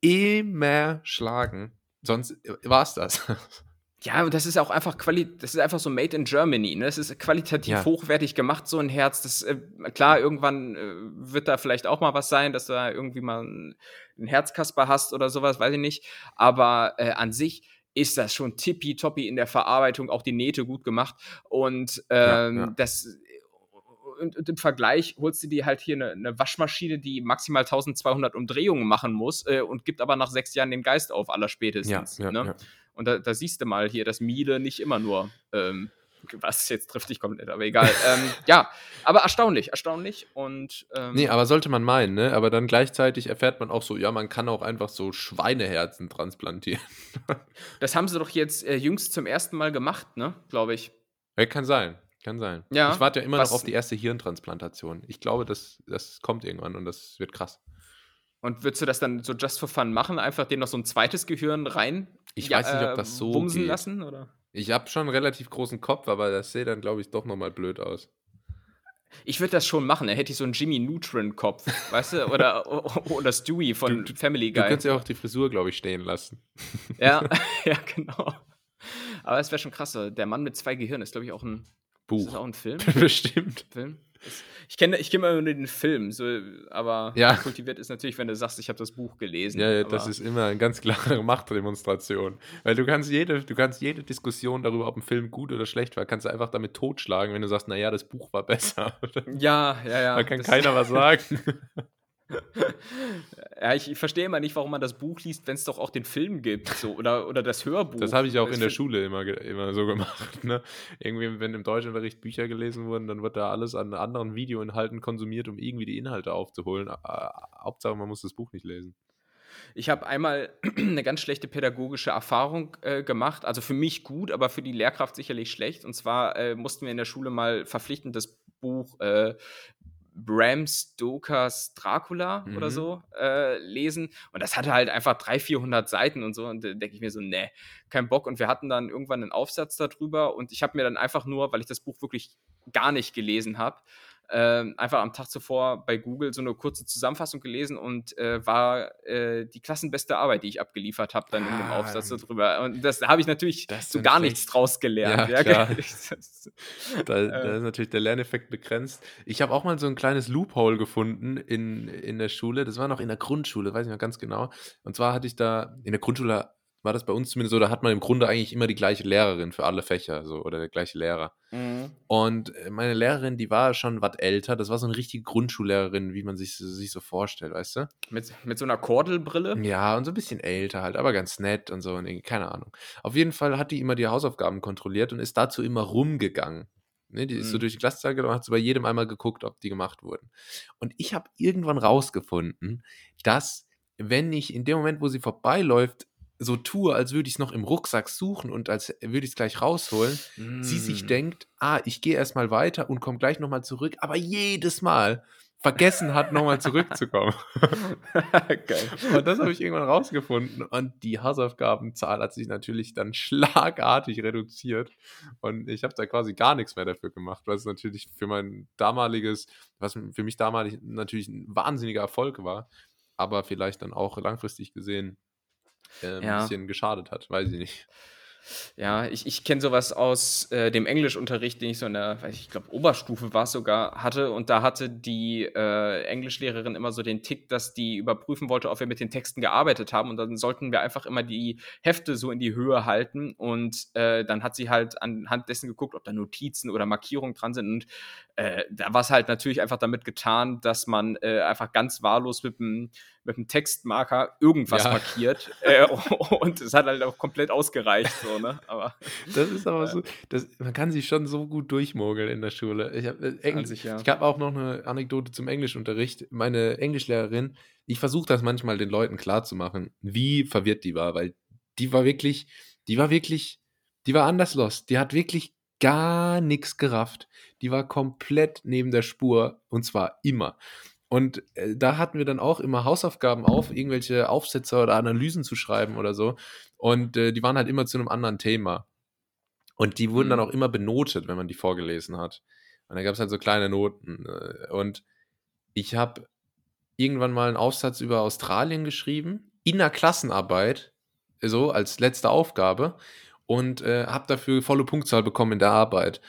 immer schlagen. Sonst äh, war es das. *laughs* Ja, und das ist auch einfach Quali das ist einfach so made in Germany, ne? Das ist qualitativ ja. hochwertig gemacht, so ein Herz. Das, äh, klar, irgendwann äh, wird da vielleicht auch mal was sein, dass du da irgendwie mal ein, ein Herzkasper hast oder sowas, weiß ich nicht. Aber äh, an sich ist das schon tippitoppi in der Verarbeitung, auch die Nähte gut gemacht. Und ähm, ja, ja. das und, und, im Vergleich holst du dir halt hier eine, eine, Waschmaschine, die maximal 1200 Umdrehungen machen muss äh, und gibt aber nach sechs Jahren den Geist auf, aller spätestens. Ja, ne? Und da, da, siehst du mal hier, dass Miele nicht immer nur, ähm, was jetzt trifft dich komplett, aber egal. *laughs* ähm, ja, aber erstaunlich, erstaunlich. Und, ähm, nee, aber sollte man meinen, ne? Aber dann gleichzeitig erfährt man auch so, ja, man kann auch einfach so Schweineherzen transplantieren. *laughs* das haben sie doch jetzt äh, jüngst zum ersten Mal gemacht, ne? Glaube ich. Ja, kann sein. Kann sein. Ja, ich warte ja immer noch auf die erste Hirntransplantation. Ich glaube, das, das kommt irgendwann und das wird krass. Und würdest du das dann so just for fun machen? Einfach dem noch so ein zweites Gehirn rein? Ich ja, weiß nicht, ob das so bumsen geht. lassen? Oder? Ich habe schon einen relativ großen Kopf, aber das sähe dann, glaube ich, doch nochmal blöd aus. Ich würde das schon machen. Da hätte ich so einen Jimmy Neutron-Kopf, *laughs* weißt du? Oder, oder Stewie von du, Family Guy. Du könntest ja auch die Frisur, glaube ich, stehen lassen. *laughs* Ja, *laughs* ja, genau. Aber es wäre schon krass. Der Mann mit zwei Gehirnen ist, glaube ich, auch ein Buch. Ist das auch ein Film? Bestimmt. Film? Ich kenne ich kenn immer nur den Film, so, aber ja. kultiviert ist natürlich, wenn du sagst, ich habe das Buch gelesen. Ja, ja das ist immer eine ganz klare *laughs* Machtdemonstration. Weil du kannst jede, du kannst jede Diskussion darüber, ob ein Film gut oder schlecht war, kannst du einfach damit totschlagen, wenn du sagst, naja, das Buch war *laughs* besser. Ja, ja, ja. Da kann keiner was *laughs* sagen. *laughs* ja, ich, ich, verstehe immer nicht, warum man das Buch liest, wenn es doch auch den Film gibt, so oder, oder das Hörbuch. Das habe ich auch das in der Schule immer, immer so gemacht. Ne? Irgendwie, wenn im Deutschunterricht Bücher gelesen wurden, dann wird da alles an anderen Videoinhalten konsumiert, um irgendwie die Inhalte aufzuholen. Hauptsache, man muss das Buch nicht lesen. Ich habe einmal *clears throat* eine ganz schlechte pädagogische Erfahrung äh, gemacht. Also für mich gut, aber für die Lehrkraft sicherlich schlecht. Und zwar äh, mussten wir in der Schule mal verpflichtend das Buch äh, Bram Stokers Dracula mhm. oder so äh, lesen. Und das hatte halt einfach 300, 400 Seiten und so. Und da denke ich mir so, ne, kein Bock. Und wir hatten dann irgendwann einen Aufsatz darüber. Und ich habe mir dann einfach nur, weil ich das Buch wirklich gar nicht gelesen habe, äh, einfach am Tag zuvor bei Google so eine kurze Zusammenfassung gelesen und äh, war äh, die klassenbeste Arbeit, die ich abgeliefert habe, dann ah, in dem ah, Aufsatz so drüber. Und das habe ich natürlich so gar nichts draus gelernt. Ja, ja *laughs* da, da, ist natürlich der Lerneffekt begrenzt. Ich habe auch mal so ein kleines Loophole gefunden in, in der Schule. Das war noch in der Grundschule, weiß ich noch ganz genau. Und zwar hatte ich da in der Grundschule war das bei uns zumindest so, da hat man im Grunde eigentlich immer die gleiche Lehrerin für alle Fächer, so, oder der gleiche Lehrer. Mhm. Und äh, meine Lehrerin, die war schon was älter, das war so eine richtige Grundschullehrerin, wie man sich, sich so vorstellt, weißt du? Mit, mit so einer Kordelbrille? Ja, und so ein bisschen älter halt, aber ganz nett und so, und keine Ahnung. Auf jeden Fall hat die immer die Hausaufgaben kontrolliert und ist dazu immer rumgegangen. Ne, die ist mhm. so durch die Klassenzahl gegangen und hat so bei jedem einmal geguckt, ob die gemacht wurden. Und ich habe irgendwann rausgefunden, dass wenn ich in dem Moment, wo sie vorbeiläuft, so tue, als würde ich es noch im Rucksack suchen und als würde ich es gleich rausholen, mm. sie sich mm. denkt, ah, ich gehe erstmal weiter und komme gleich nochmal zurück, aber jedes Mal vergessen hat, nochmal zurückzukommen. *laughs* Geil. Und das habe ich irgendwann rausgefunden. Und die Hausaufgabenzahl hat sich natürlich dann schlagartig reduziert. Und ich habe da quasi gar nichts mehr dafür gemacht, was natürlich für mein damaliges, was für mich damalig natürlich ein wahnsinniger Erfolg war, aber vielleicht dann auch langfristig gesehen äh, ein ja. bisschen geschadet hat, weiß ich nicht. Ja, ich, ich kenne sowas aus äh, dem Englischunterricht, den ich so in der, weiß ich, ich glaube, Oberstufe war es sogar, hatte. Und da hatte die äh, Englischlehrerin immer so den Tick, dass die überprüfen wollte, ob wir mit den Texten gearbeitet haben. Und dann sollten wir einfach immer die Hefte so in die Höhe halten. Und äh, dann hat sie halt anhand dessen geguckt, ob da Notizen oder Markierungen dran sind. Und äh, da war es halt natürlich einfach damit getan, dass man äh, einfach ganz wahllos mit dem mit einem Textmarker irgendwas ja. markiert. Äh, *laughs* und es hat halt auch komplett ausgereicht. So, ne? aber, *laughs* das ist aber so, das, man kann sich schon so gut durchmogeln in der Schule. Ich habe äh, ja. hab auch noch eine Anekdote zum Englischunterricht. Meine Englischlehrerin, ich versuche das manchmal den Leuten klarzumachen, wie verwirrt die war, weil die war wirklich, die war wirklich, die war anders los. Die hat wirklich gar nichts gerafft. Die war komplett neben der Spur und zwar immer. Und äh, da hatten wir dann auch immer Hausaufgaben auf, irgendwelche Aufsätze oder Analysen zu schreiben oder so. Und äh, die waren halt immer zu einem anderen Thema. Und die wurden mhm. dann auch immer benotet, wenn man die vorgelesen hat. Und da gab es halt so kleine Noten. Äh, und ich habe irgendwann mal einen Aufsatz über Australien geschrieben, in der Klassenarbeit, so als letzte Aufgabe. Und äh, habe dafür volle Punktzahl bekommen in der Arbeit.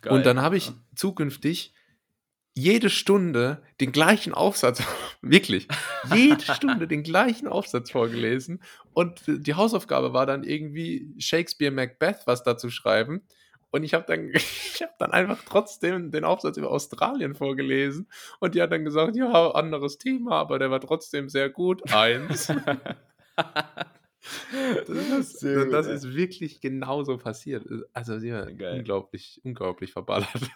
Geil. Und dann habe ich zukünftig jede Stunde den gleichen Aufsatz, *laughs* wirklich, jede *laughs* Stunde den gleichen Aufsatz vorgelesen. Und die Hausaufgabe war dann irgendwie Shakespeare Macbeth was dazu schreiben. Und ich habe dann, *laughs* ich hab dann einfach trotzdem den Aufsatz über Australien vorgelesen. Und die hat dann gesagt, ja, anderes Thema, aber der war trotzdem sehr gut. Eins. Das, ist, das ist, wirklich genauso passiert. Also, sie war unglaublich, unglaublich verballert.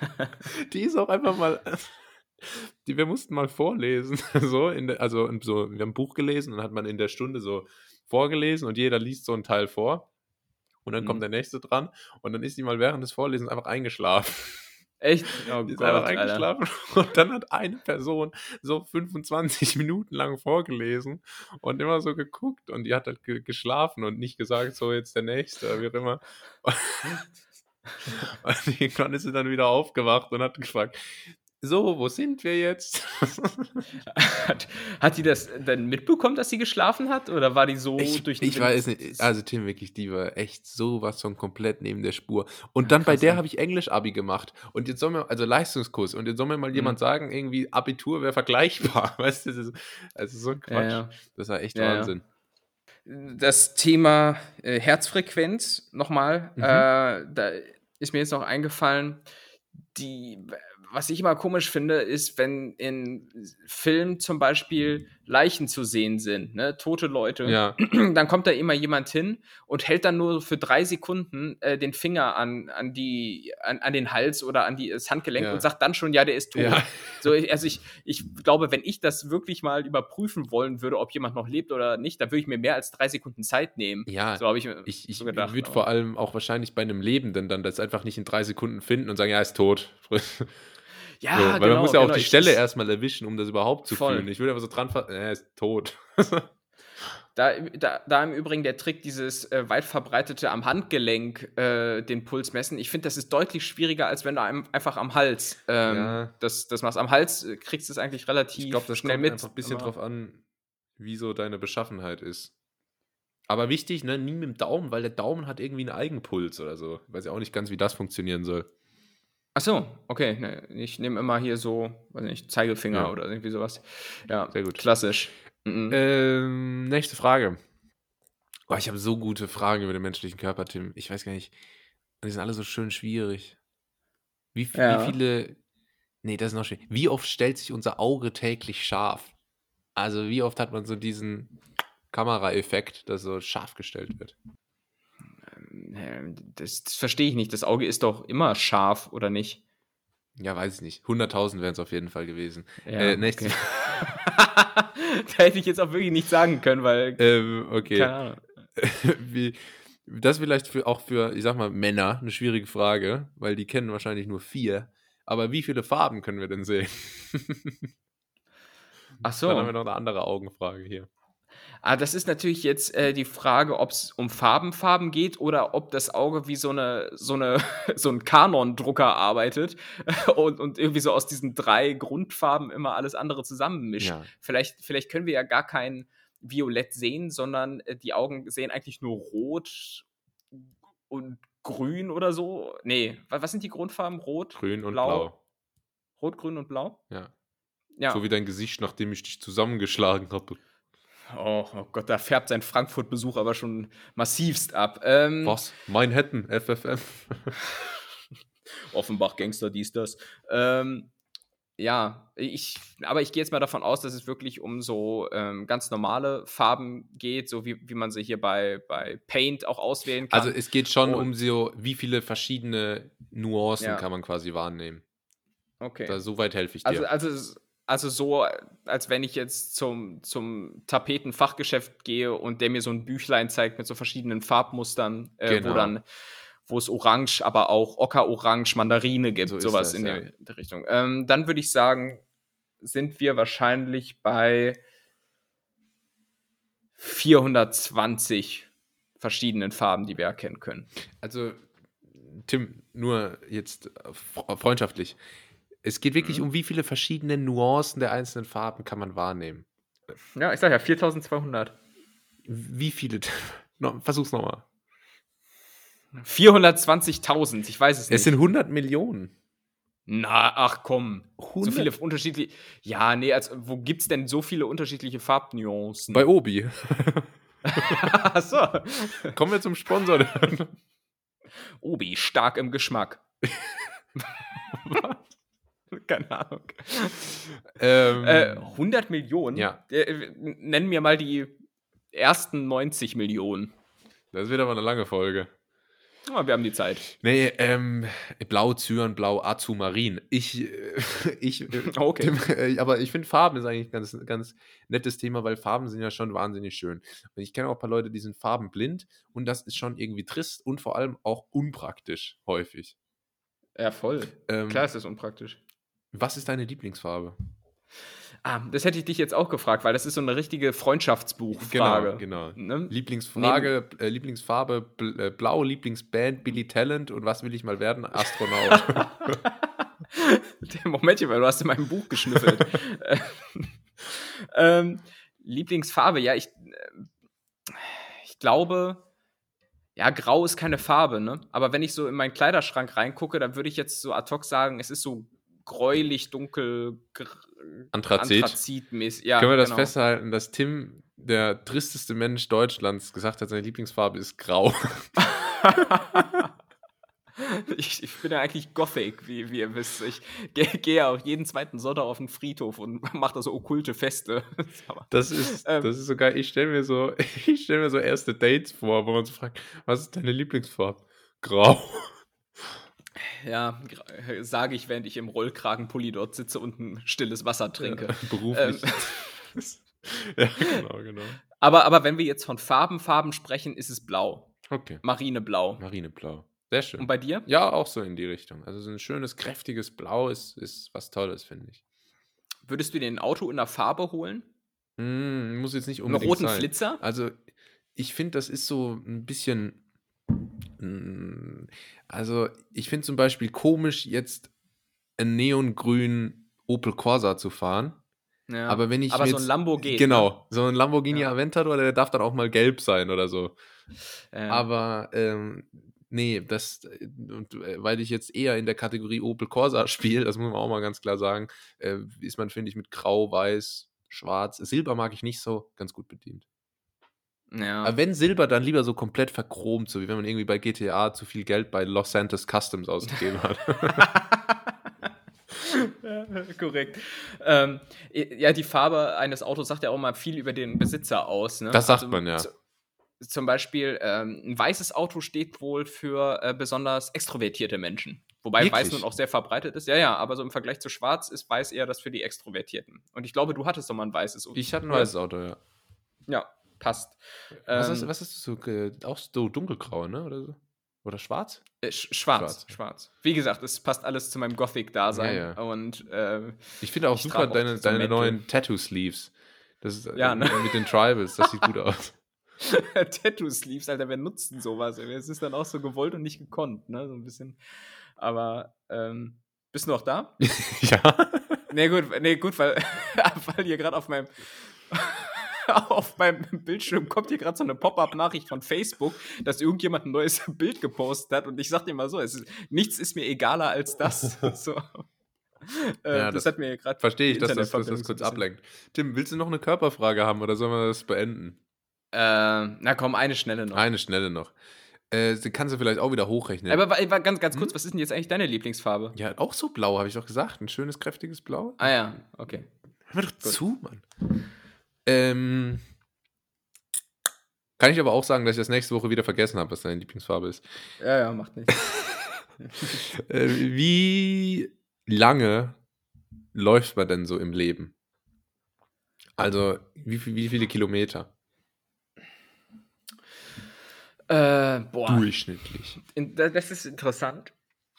*laughs* die ist auch einfach mal. *laughs* Die, wir mussten mal vorlesen, *laughs* so, in der, also so, wir haben ein Buch gelesen und hat man in der Stunde so vorgelesen und jeder liest so einen Teil vor und dann mhm. kommt der nächste dran und dann ist die mal während des Vorlesens einfach eingeschlafen. Echt? Oh die ist Gott, einfach Alter. eingeschlafen. Und dann hat eine Person so 25 Minuten lang vorgelesen und immer so geguckt und die hat halt ge geschlafen und nicht gesagt, so jetzt der Nächste, wie auch immer. *laughs* Und irgendwann ist sie dann wieder aufgewacht und hat gefragt, so, wo sind wir jetzt? Hat, hat die das denn mitbekommen, dass sie geschlafen hat? Oder war die so Ich, durch den ich Wind- weiß nicht, also Tim, wirklich, die war echt sowas von komplett neben der Spur. Und dann bei der ja. habe ich Englisch-Abi gemacht. Und jetzt soll mir, also Leistungskurs, und jetzt soll mir mal jemand Mhm. sagen, irgendwie Abitur wäre vergleichbar. *laughs* Weißt du, das ist, also so ein Quatsch. Ja, ja. Das war echt Ja, ja. Wahnsinn. das Thema äh, Herzfrequenz nochmal, Mhm. äh, da ist mir jetzt noch eingefallen, die, was ich immer komisch finde, ist, wenn in Filmen zum Beispiel Leichen zu sehen sind, ne, tote Leute, Ja, *clears throat* dann kommt da immer jemand hin und hält dann nur für drei Sekunden äh, den Finger an, an, die, an, an den Hals oder an die, das Handgelenk Ja. und sagt dann schon, ja, der ist tot. Ja. So, ich- also ich, ich glaube, wenn ich das wirklich mal überprüfen wollen würde, ob jemand noch lebt oder nicht, dann würde ich mir mehr als drei Sekunden Zeit nehmen. ja. So habe ich, mir Ich, ich so gedacht. würde aber- vor allem auch wahrscheinlich bei einem Lebenden dann das einfach nicht in drei Sekunden finden und sagen, ja, er ist tot. *laughs* *laughs* ja, so, weil genau, man muss ja auch genau, die ich- Stelle erstmal erwischen, um das überhaupt zu Voll. fühlen. Ich würde einfach so dran fassen, er ist tot. *laughs* Da, da, da im Übrigen der Trick, dieses äh, weit verbreitete am Handgelenk äh, den Puls messen. Ich finde, das ist deutlich schwieriger, als wenn du einem einfach am Hals ähm, Ja. das, das machst. Am Hals äh, kriegst du es eigentlich relativ Ich glaube, das schnell kommt mit. einfach ein bisschen drauf an, wie so deine Beschaffenheit ist. Aber wichtig, ne, nie mit dem Daumen, weil der Daumen hat irgendwie einen Eigenpuls oder so. Ich weiß ja auch nicht ganz, wie das funktionieren soll. Ach so, okay. Ne, ich nehme immer hier so, weiß nicht, Zeigefinger Ja. oder irgendwie sowas. Ja, Sehr gut. klassisch. Mhm. Ähm, nächste Frage. Oh, ich habe so gute Fragen über den menschlichen Körper, Tim. Ich weiß gar nicht. Die sind alle so schön schwierig. Wie, Ja. wie viele. Nee, das ist noch schwierig. Wie oft stellt sich unser Auge täglich scharf? Also, wie oft hat man so diesen Kameraeffekt, dass so scharf gestellt wird? Das, das verstehe ich nicht. Das Auge ist doch immer scharf, oder nicht? Ja, weiß ich nicht. 100.000 wären es auf jeden Fall gewesen. Ja, Äh, nächste okay. *laughs* da hätte ich jetzt auch wirklich nicht sagen können, weil. Ähm, okay. Keine Ahnung. *laughs* Wie, das ist vielleicht für, auch für, ich sag mal, Männer eine schwierige Frage, weil die kennen wahrscheinlich nur vier. Aber wie viele Farben können wir denn sehen? Ach so. Dann haben wir noch eine andere Augenfrage hier. Ah, das ist natürlich jetzt äh, die Frage, ob es um Farbenfarben geht oder ob das Auge wie so eine so eine *laughs* so ein Kanon-Drucker arbeitet *laughs* und, und irgendwie so aus diesen drei Grundfarben immer alles andere zusammenmischt. Ja. Vielleicht, vielleicht können wir ja gar kein Violett sehen, sondern äh, die Augen sehen eigentlich nur rot und grün oder so. Nee, wa- was sind die Grundfarben? Rot, Grün und Blau. blau. Rot, grün und blau? Ja. Ja. So wie dein Gesicht, nachdem ich dich zusammengeschlagen habe. Oh, oh Gott, da färbt sein Frankfurt-Besuch aber schon massivst ab. Ähm, Was? Manhattan, FFM. Offenbach Gangster, dies, das. Ähm, ja, ich, aber ich gehe jetzt mal davon aus, dass es wirklich um so ähm, ganz normale Farben geht, so wie, wie man sie hier bei, bei Paint auch auswählen kann. Also es geht schon Und- um so, wie viele verschiedene Nuancen Ja. kann man quasi wahrnehmen. okay. Da, so weit helfe ich dir. Also, also, also so, als wenn ich jetzt zum, zum Tapetenfachgeschäft gehe und der mir so ein Büchlein zeigt mit so verschiedenen Farbmustern, äh, Genau. wo dann, wo es Orange, aber auch Ockerorange, Mandarine gibt, So sowas das, in ja. der, der Richtung. Ähm, dann würde ich sagen, sind wir wahrscheinlich bei 420 verschiedenen Farben, die wir erkennen können. Also, Tim, nur jetzt fre- freundschaftlich. Es geht wirklich Mhm. um wie viele verschiedene Nuancen der einzelnen Farben kann man wahrnehmen. Ja, ich sage ja 4200. Wie viele? *laughs* No, versuch's nochmal. 420.000, ich weiß es nicht. Es sind 100 Millionen. Na, ach komm. So 100? viele unterschiedliche. Ja, nee, also, wo gibt's denn so viele unterschiedliche Farbnuancen? Bei Obi. *laughs* Ach so. Kommen wir zum Sponsor. Obi, stark im Geschmack. *laughs* Keine Ahnung. ähm, Äh, 100 Millionen? Ja. Äh, nennen mir mal die ersten 90 Millionen. das wird aber eine lange Folge. Aber wir haben die Zeit. Nee, ähm, Blau, Cyan, Blau, Azumarin. Ich, äh, *laughs* ich, äh, *laughs* Okay. Äh, aber ich finde Farben ist eigentlich ein ganz, ganz nettes Thema, weil Farben sind ja schon wahnsinnig schön. Und ich kenne auch ein paar Leute, die sind farbenblind und das ist schon irgendwie trist und vor allem auch unpraktisch häufig. Ja, voll. Ähm, Klar ist das unpraktisch. Was ist deine Lieblingsfarbe? Ah, das hätte ich dich jetzt auch gefragt, weil das ist so eine richtige Freundschaftsbuchfrage. Genau, genau. Ne? Lieblingsfrage, äh, Lieblingsfarbe Bl äh, Blau, Lieblingsband Billy Talent und was will ich mal werden? Astronaut. *laughs* Momentchen, weil du hast in meinem Buch geschnüffelt. *laughs* ähm, Lieblingsfarbe, ja, ich, äh, ich glaube, ja, grau ist keine Farbe, ne? Aber wenn ich so in meinen Kleiderschrank reingucke, dann würde ich jetzt so ad hoc sagen, es ist so gräulich, dunkel, Anthrazit. Anthrazitmäßig. Ja, Können wir das genau. festhalten, dass Tim, der tristeste Mensch Deutschlands, gesagt hat, seine Lieblingsfarbe ist grau. *laughs* ich, ich bin ja eigentlich Gothic, wie, wie ihr wisst. Ich gehe geh ja auch jeden zweiten Sonntag auf den Friedhof und *laughs* mache da so okkulte Feste. *laughs* Das ist, Ähm. das ist so geil. Ich stelle mir so, ich stelle mir so erste Dates vor, wo man so fragt, was ist deine Lieblingsfarbe? Grau. Ja, sage ich, während ich im Rollkragenpulli dort sitze und ein stilles Wasser trinke. *laughs* Beruflich. Ähm. *laughs* ja, genau, genau. Aber, aber wenn wir jetzt von Farben, Farben sprechen, ist es blau. Okay. Marineblau. Marineblau. Sehr schön. Und bei dir? Ja, auch so in die Richtung. Also so ein schönes, kräftiges Blau ist, ist was Tolles, finde ich. Würdest du dir ein Auto in der Farbe holen? Mm, muss jetzt nicht Einen unbedingt roten sein. Flitzer? Also, ich finde, das ist so ein bisschen. Also, ich finde zum Beispiel komisch, jetzt einen neongrünen Opel Corsa zu fahren. Ja. Aber wenn ich aber so ein jetzt- Lambo geht. Genau, so ein Lamborghini Ja. Aventador, der darf dann auch mal gelb sein oder so. Ja. Aber ähm, nee, das, äh, weil ich jetzt eher in der Kategorie Opel Corsa *laughs* spiele, das muss man auch mal ganz klar sagen, äh, ist man, finde ich, mit Grau, Weiß, Schwarz, Silber mag ich nicht so, ganz gut bedient. Ja. Aber wenn Silber, dann lieber so komplett verchromt, so wie wenn man irgendwie bei GTA zu viel Geld bei Los Santos Customs ausgegeben hat. *laughs* *laughs* Korrekt. Ähm, ja, die Farbe eines Autos sagt ja auch mal viel über den Besitzer aus. Ne? Das sagt man, ja. Zum Beispiel, ähm, ein weißes Auto steht wohl für äh, besonders extrovertierte Menschen. Wobei Wirklich? weiß nun auch sehr verbreitet ist. Ja, ja, aber so im Vergleich zu schwarz ist weiß eher das für die Extrovertierten. Und ich glaube, du hattest doch mal ein weißes Auto. Ich hatte ein weißes Auto, ja. Ja, passt. Was, Ähm, ist, was ist das so? äh, Auch so dunkelgrau, ne? Oder so? Oder schwarz? äh, sch schwarz, Schwarz, schwarz, Wie gesagt, es passt alles zu meinem Gothic-Dasein. Ja, ja. Und äh, Ich finde auch Ich super deine, so deine neuen Tattoo-Sleeves. Das ist Ja, äh, ne? mit den Tribals, das sieht gut *laughs* aus. Tattoo-Sleeves, Alter, wer nutzt denn sowas? Es ist dann auch so gewollt und nicht gekonnt, ne? So ein bisschen. Aber, ähm, bist du noch da? *laughs* ja. *laughs* Nee, gut, nee, gut, weil, weil hier gerade auf meinem *laughs* auf meinem Bildschirm kommt hier gerade so eine Pop-up-Nachricht von Facebook, dass irgendjemand ein neues *laughs* Bild gepostet hat und ich sag dir mal so, es ist, nichts ist mir egaler als das. *laughs* so. Äh, Ja, das, das hat mir gerade Verstehe ich, dass das, dass das kurz ablenkt. Tim, willst du noch eine Körperfrage haben oder sollen wir das beenden? Äh, na komm, eine schnelle noch. Eine schnelle noch. Äh, kannst du vielleicht auch wieder hochrechnen. Aber ganz, ganz Hm? kurz, was ist denn jetzt eigentlich deine Lieblingsfarbe? ja, auch so blau, habe ich doch gesagt. Ein schönes, kräftiges Blau. Ah ja, okay. Hör mir doch zu, Mann. Ähm, kann ich aber auch sagen, dass ich das nächste Woche wieder vergessen habe, was deine Lieblingsfarbe ist. Ja, ja, macht nichts. *laughs* Äh, wie lange läuft man denn so im Leben? Also, wie, wie viele Kilometer? äh, boah, Durchschnittlich. das ist interessant.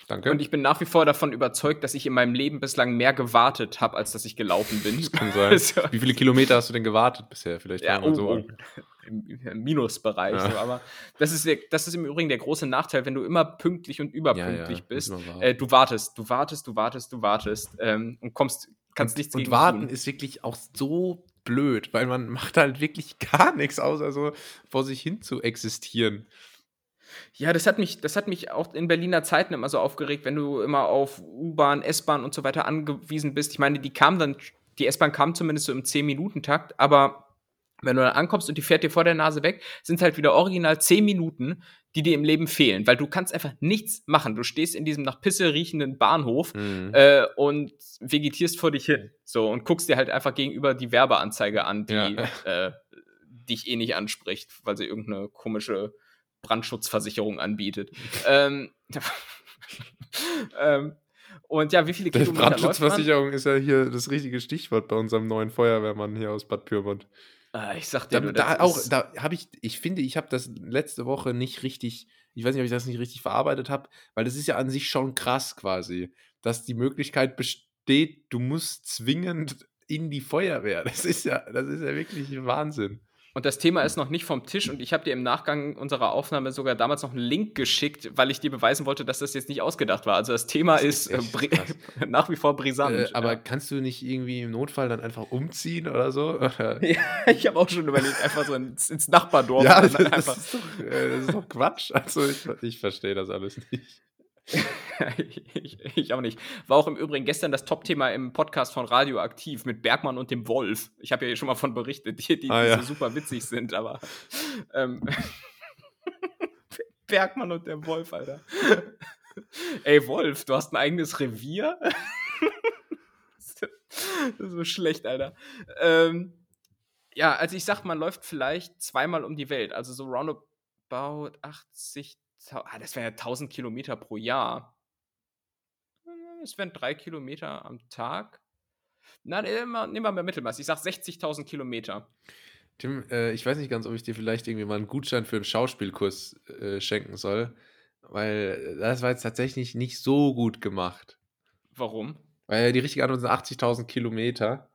Danke. Und ich bin nach wie vor davon überzeugt, dass ich in meinem Leben bislang mehr gewartet habe, als dass ich gelaufen bin. das kann sein. *laughs* Also, Wie viele Kilometer hast du denn gewartet bisher? Vielleicht ja, oh, so oh. an. Im, Minusbereich. Ja. So, aber das ist, das ist im Übrigen der große Nachteil, wenn du immer pünktlich und überpünktlich bist. müssen wir warten. Äh, du wartest, du wartest, du wartest, du wartest ähm, und kommst, kannst nichts und warten tun. ist wirklich auch so blöd, weil man *laughs* macht halt wirklich gar nichts, außer so vor sich hin zu existieren. Ja, das hat mich, das hat mich auch in Berliner Zeiten immer so aufgeregt, wenn du immer auf U-Bahn, S-Bahn und so weiter angewiesen bist. Ich meine, die kam dann, die S-Bahn kam zumindest so im 10-Minuten-Takt, aber wenn du dann ankommst und die fährt dir vor der Nase weg, sind halt wieder original 10 Minuten, die dir im Leben fehlen, weil du kannst einfach nichts machen. Du stehst in diesem nach Pisse riechenden Bahnhof Mhm. äh, und vegetierst vor dich hin. So und guckst dir halt einfach gegenüber die Werbeanzeige an, die Ja. äh, dich eh nicht anspricht, weil sie irgendeine komische Brandschutzversicherung anbietet. *laughs* ähm, *laughs* ähm, und ja, wie viele Kilometer? Brandschutzversicherung ist ja hier das richtige Stichwort bei unserem neuen Feuerwehrmann hier aus Bad Pyrmont. Ah, ich sag dir, Da, du, da auch, da habe ich, ich finde, ich habe das letzte Woche nicht richtig, ich weiß nicht, ob ich das nicht richtig verarbeitet habe, weil das ist ja an sich schon krass quasi, dass die Möglichkeit besteht, du musst zwingend in die Feuerwehr. Das ist ja, das ist ja wirklich Wahnsinn. Und das Thema ist noch nicht vom Tisch und ich habe dir im Nachgang unserer Aufnahme sogar damals noch einen Link geschickt, weil ich dir beweisen wollte, dass das jetzt nicht ausgedacht war. Also das Thema das ist, ist äh, *laughs* nach wie vor brisant. Äh, aber ja. kannst du nicht irgendwie im Notfall dann einfach umziehen oder so? *laughs* ja, ich habe auch schon überlegt, einfach so ins, ins Nachbardorf. Ja, das, das, ist doch, äh, das, ist doch, Quatsch. Also ich, ich verstehe das alles nicht. *laughs* ich, ich, auch nicht. War auch im Übrigen gestern das Top-Thema im Podcast von Radioaktiv mit Bergmann und dem Wolf. Ich habe ja schon mal von berichtet, die, die, ah, ja. so super witzig sind, aber. Ähm, *laughs* Bergmann und der Wolf, Alter. Ey, Wolf, du hast ein eigenes Revier? das *laughs* ist so schlecht, Alter. Ähm, ja, also ich sag, man läuft vielleicht zweimal um die Welt, also so roundabout 80 ah, das wären ja 1000 Kilometer pro Jahr. Es wären drei Kilometer am Tag. Na, nehmen wir mal Mittelmaß. Ich sag 60.000 Kilometer. Tim, äh, ich weiß nicht ganz, ob ich dir vielleicht irgendwie mal einen Gutschein für einen Schauspielkurs äh, schenken soll, weil das war jetzt tatsächlich nicht so gut gemacht. Warum? Weil die richtige Antwort sind 80.000 Kilometer.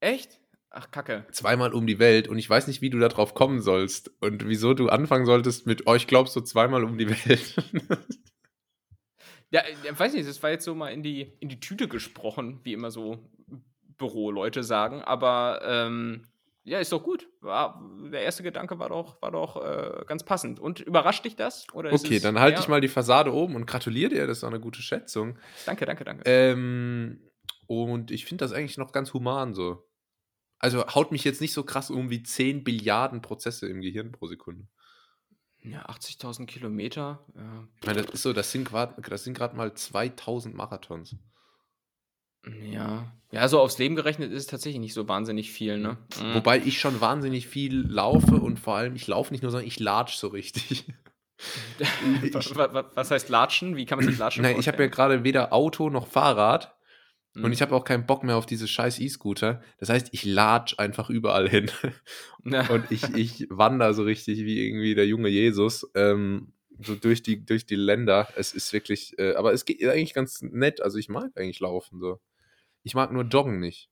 Echt? Ach, Kacke. Zweimal um die Welt und ich weiß nicht, wie du da drauf kommen sollst und wieso du anfangen solltest mit, oh, ich glaubst du zweimal um die Welt. *laughs* ja, ich weiß nicht, das war jetzt so mal in die, in die Tüte gesprochen, wie immer so Büroleute sagen, aber ähm, ja, ist doch gut. War, der erste Gedanke war doch, war doch äh, ganz passend. Und überrascht dich das? Okay, dann halte ich mal die Fassade oben und gratuliere dir, das ist eine gute Schätzung. Danke, danke, danke. Ähm, und ich finde das eigentlich noch ganz human so. Also haut mich jetzt nicht so krass um wie 10 Billiarden Prozesse im Gehirn pro Sekunde. Ja, 80.000 Kilometer. Ja. Ich meine, das ist so, das sind gerade mal 2000 Marathons. Ja. Ja, so aufs Leben gerechnet ist es tatsächlich nicht so wahnsinnig viel, ne? Mhm. Wobei ich schon wahnsinnig viel laufe und vor allem, ich laufe nicht nur, sondern ich latsch so richtig. *laughs* was, was, heißt latschen? Wie kann man sich *clears throat* latschen? Nein, ich habe ja gerade weder Auto noch Fahrrad. Mhm. Und ich habe auch keinen Bock mehr auf diese scheiß E-Scooter. Das heißt, ich latsch einfach überall hin. Und ich, ich wandere so richtig wie irgendwie der junge Jesus. Ähm, so durch die, durch die Länder. Es ist wirklich, äh, aber es geht eigentlich ganz nett. Also ich mag eigentlich laufen so. Ich mag nur Joggen nicht.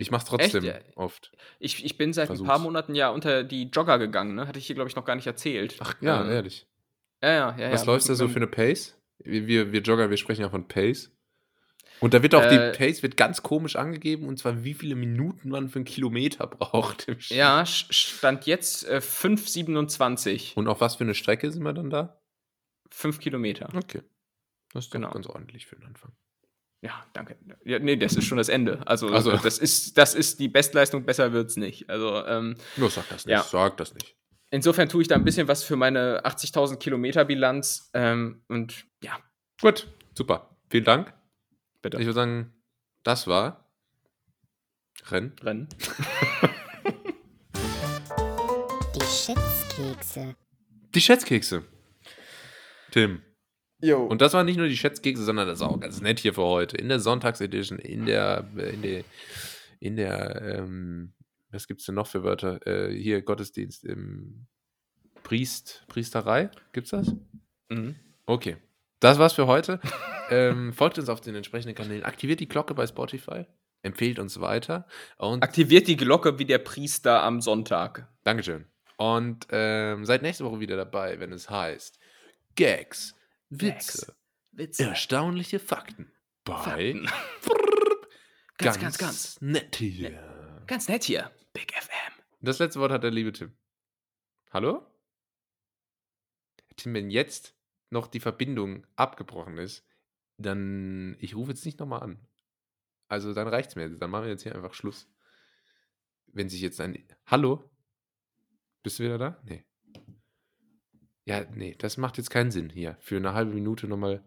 Ich mach's trotzdem Echt? oft. Ich, ich bin seit Versuch's. ein paar Monaten ja unter die Jogger gegangen, ne? Hatte ich hier, glaube ich, noch gar nicht erzählt. Ach ja, ähm, ehrlich. Ja, ja, ja. Was ja, läuft da so für eine Pace? Wir, wir Jogger, wir sprechen ja von Pace. Und da wird auch äh, die Pace wird ganz komisch angegeben, und zwar wie viele Minuten man für einen Kilometer *laughs* braucht. Ja, stand jetzt äh, 5,27. Und auf was für eine Strecke sind wir dann da? 5 Kilometer. Okay. Das ist genau. ganz ordentlich für den Anfang. Ja, danke. Ja, nee, das ist schon das Ende. Also, also das, ist, das ist die Bestleistung, besser wird es nicht. Also, ähm, Nur sag das nicht, ja. sag das nicht. Insofern tue ich da ein bisschen was für meine 80.000 Kilometer Bilanz. Ähm, und ja. Gut, super. Vielen Dank. Bitte. Ich würde sagen, das war Rennen. Rennen. Die Schätzkekse. Die Schätzkekse. Tim. Jo. Und das waren nicht nur die Schätzkekse, sondern das ist auch ganz nett hier für heute. In der Sonntagsedition, in der, in der, in der, ähm, was gibt es denn noch für Wörter? Äh, hier Gottesdienst im Priest, Priesterei. Gibt's das? Mhm. Okay. Das war's für heute. *laughs* ähm, folgt uns auf den entsprechenden Kanälen. Aktiviert die Glocke bei Spotify. Empfehlt uns weiter. Und Aktiviert die Glocke wie der Priester am Sonntag. Dankeschön. Und ähm, seid nächste Woche wieder dabei, wenn es heißt Gags, Witze, Witze. erstaunliche Fakten. Bei Fakten. *laughs* ganz, ganz, ganz, nett hier. Ne ganz nett hier. Big FM. Das letzte Wort hat der liebe Tim. Hallo? Tim, wenn jetzt noch die Verbindung abgebrochen ist, dann ich rufe jetzt nicht nochmal an. Also dann reicht es mir. Dann machen wir jetzt hier einfach Schluss. Wenn sich jetzt ein. Hallo? Bist du wieder da? Nee. Ja, nee, das macht jetzt keinen Sinn hier. Für eine halbe Minute nochmal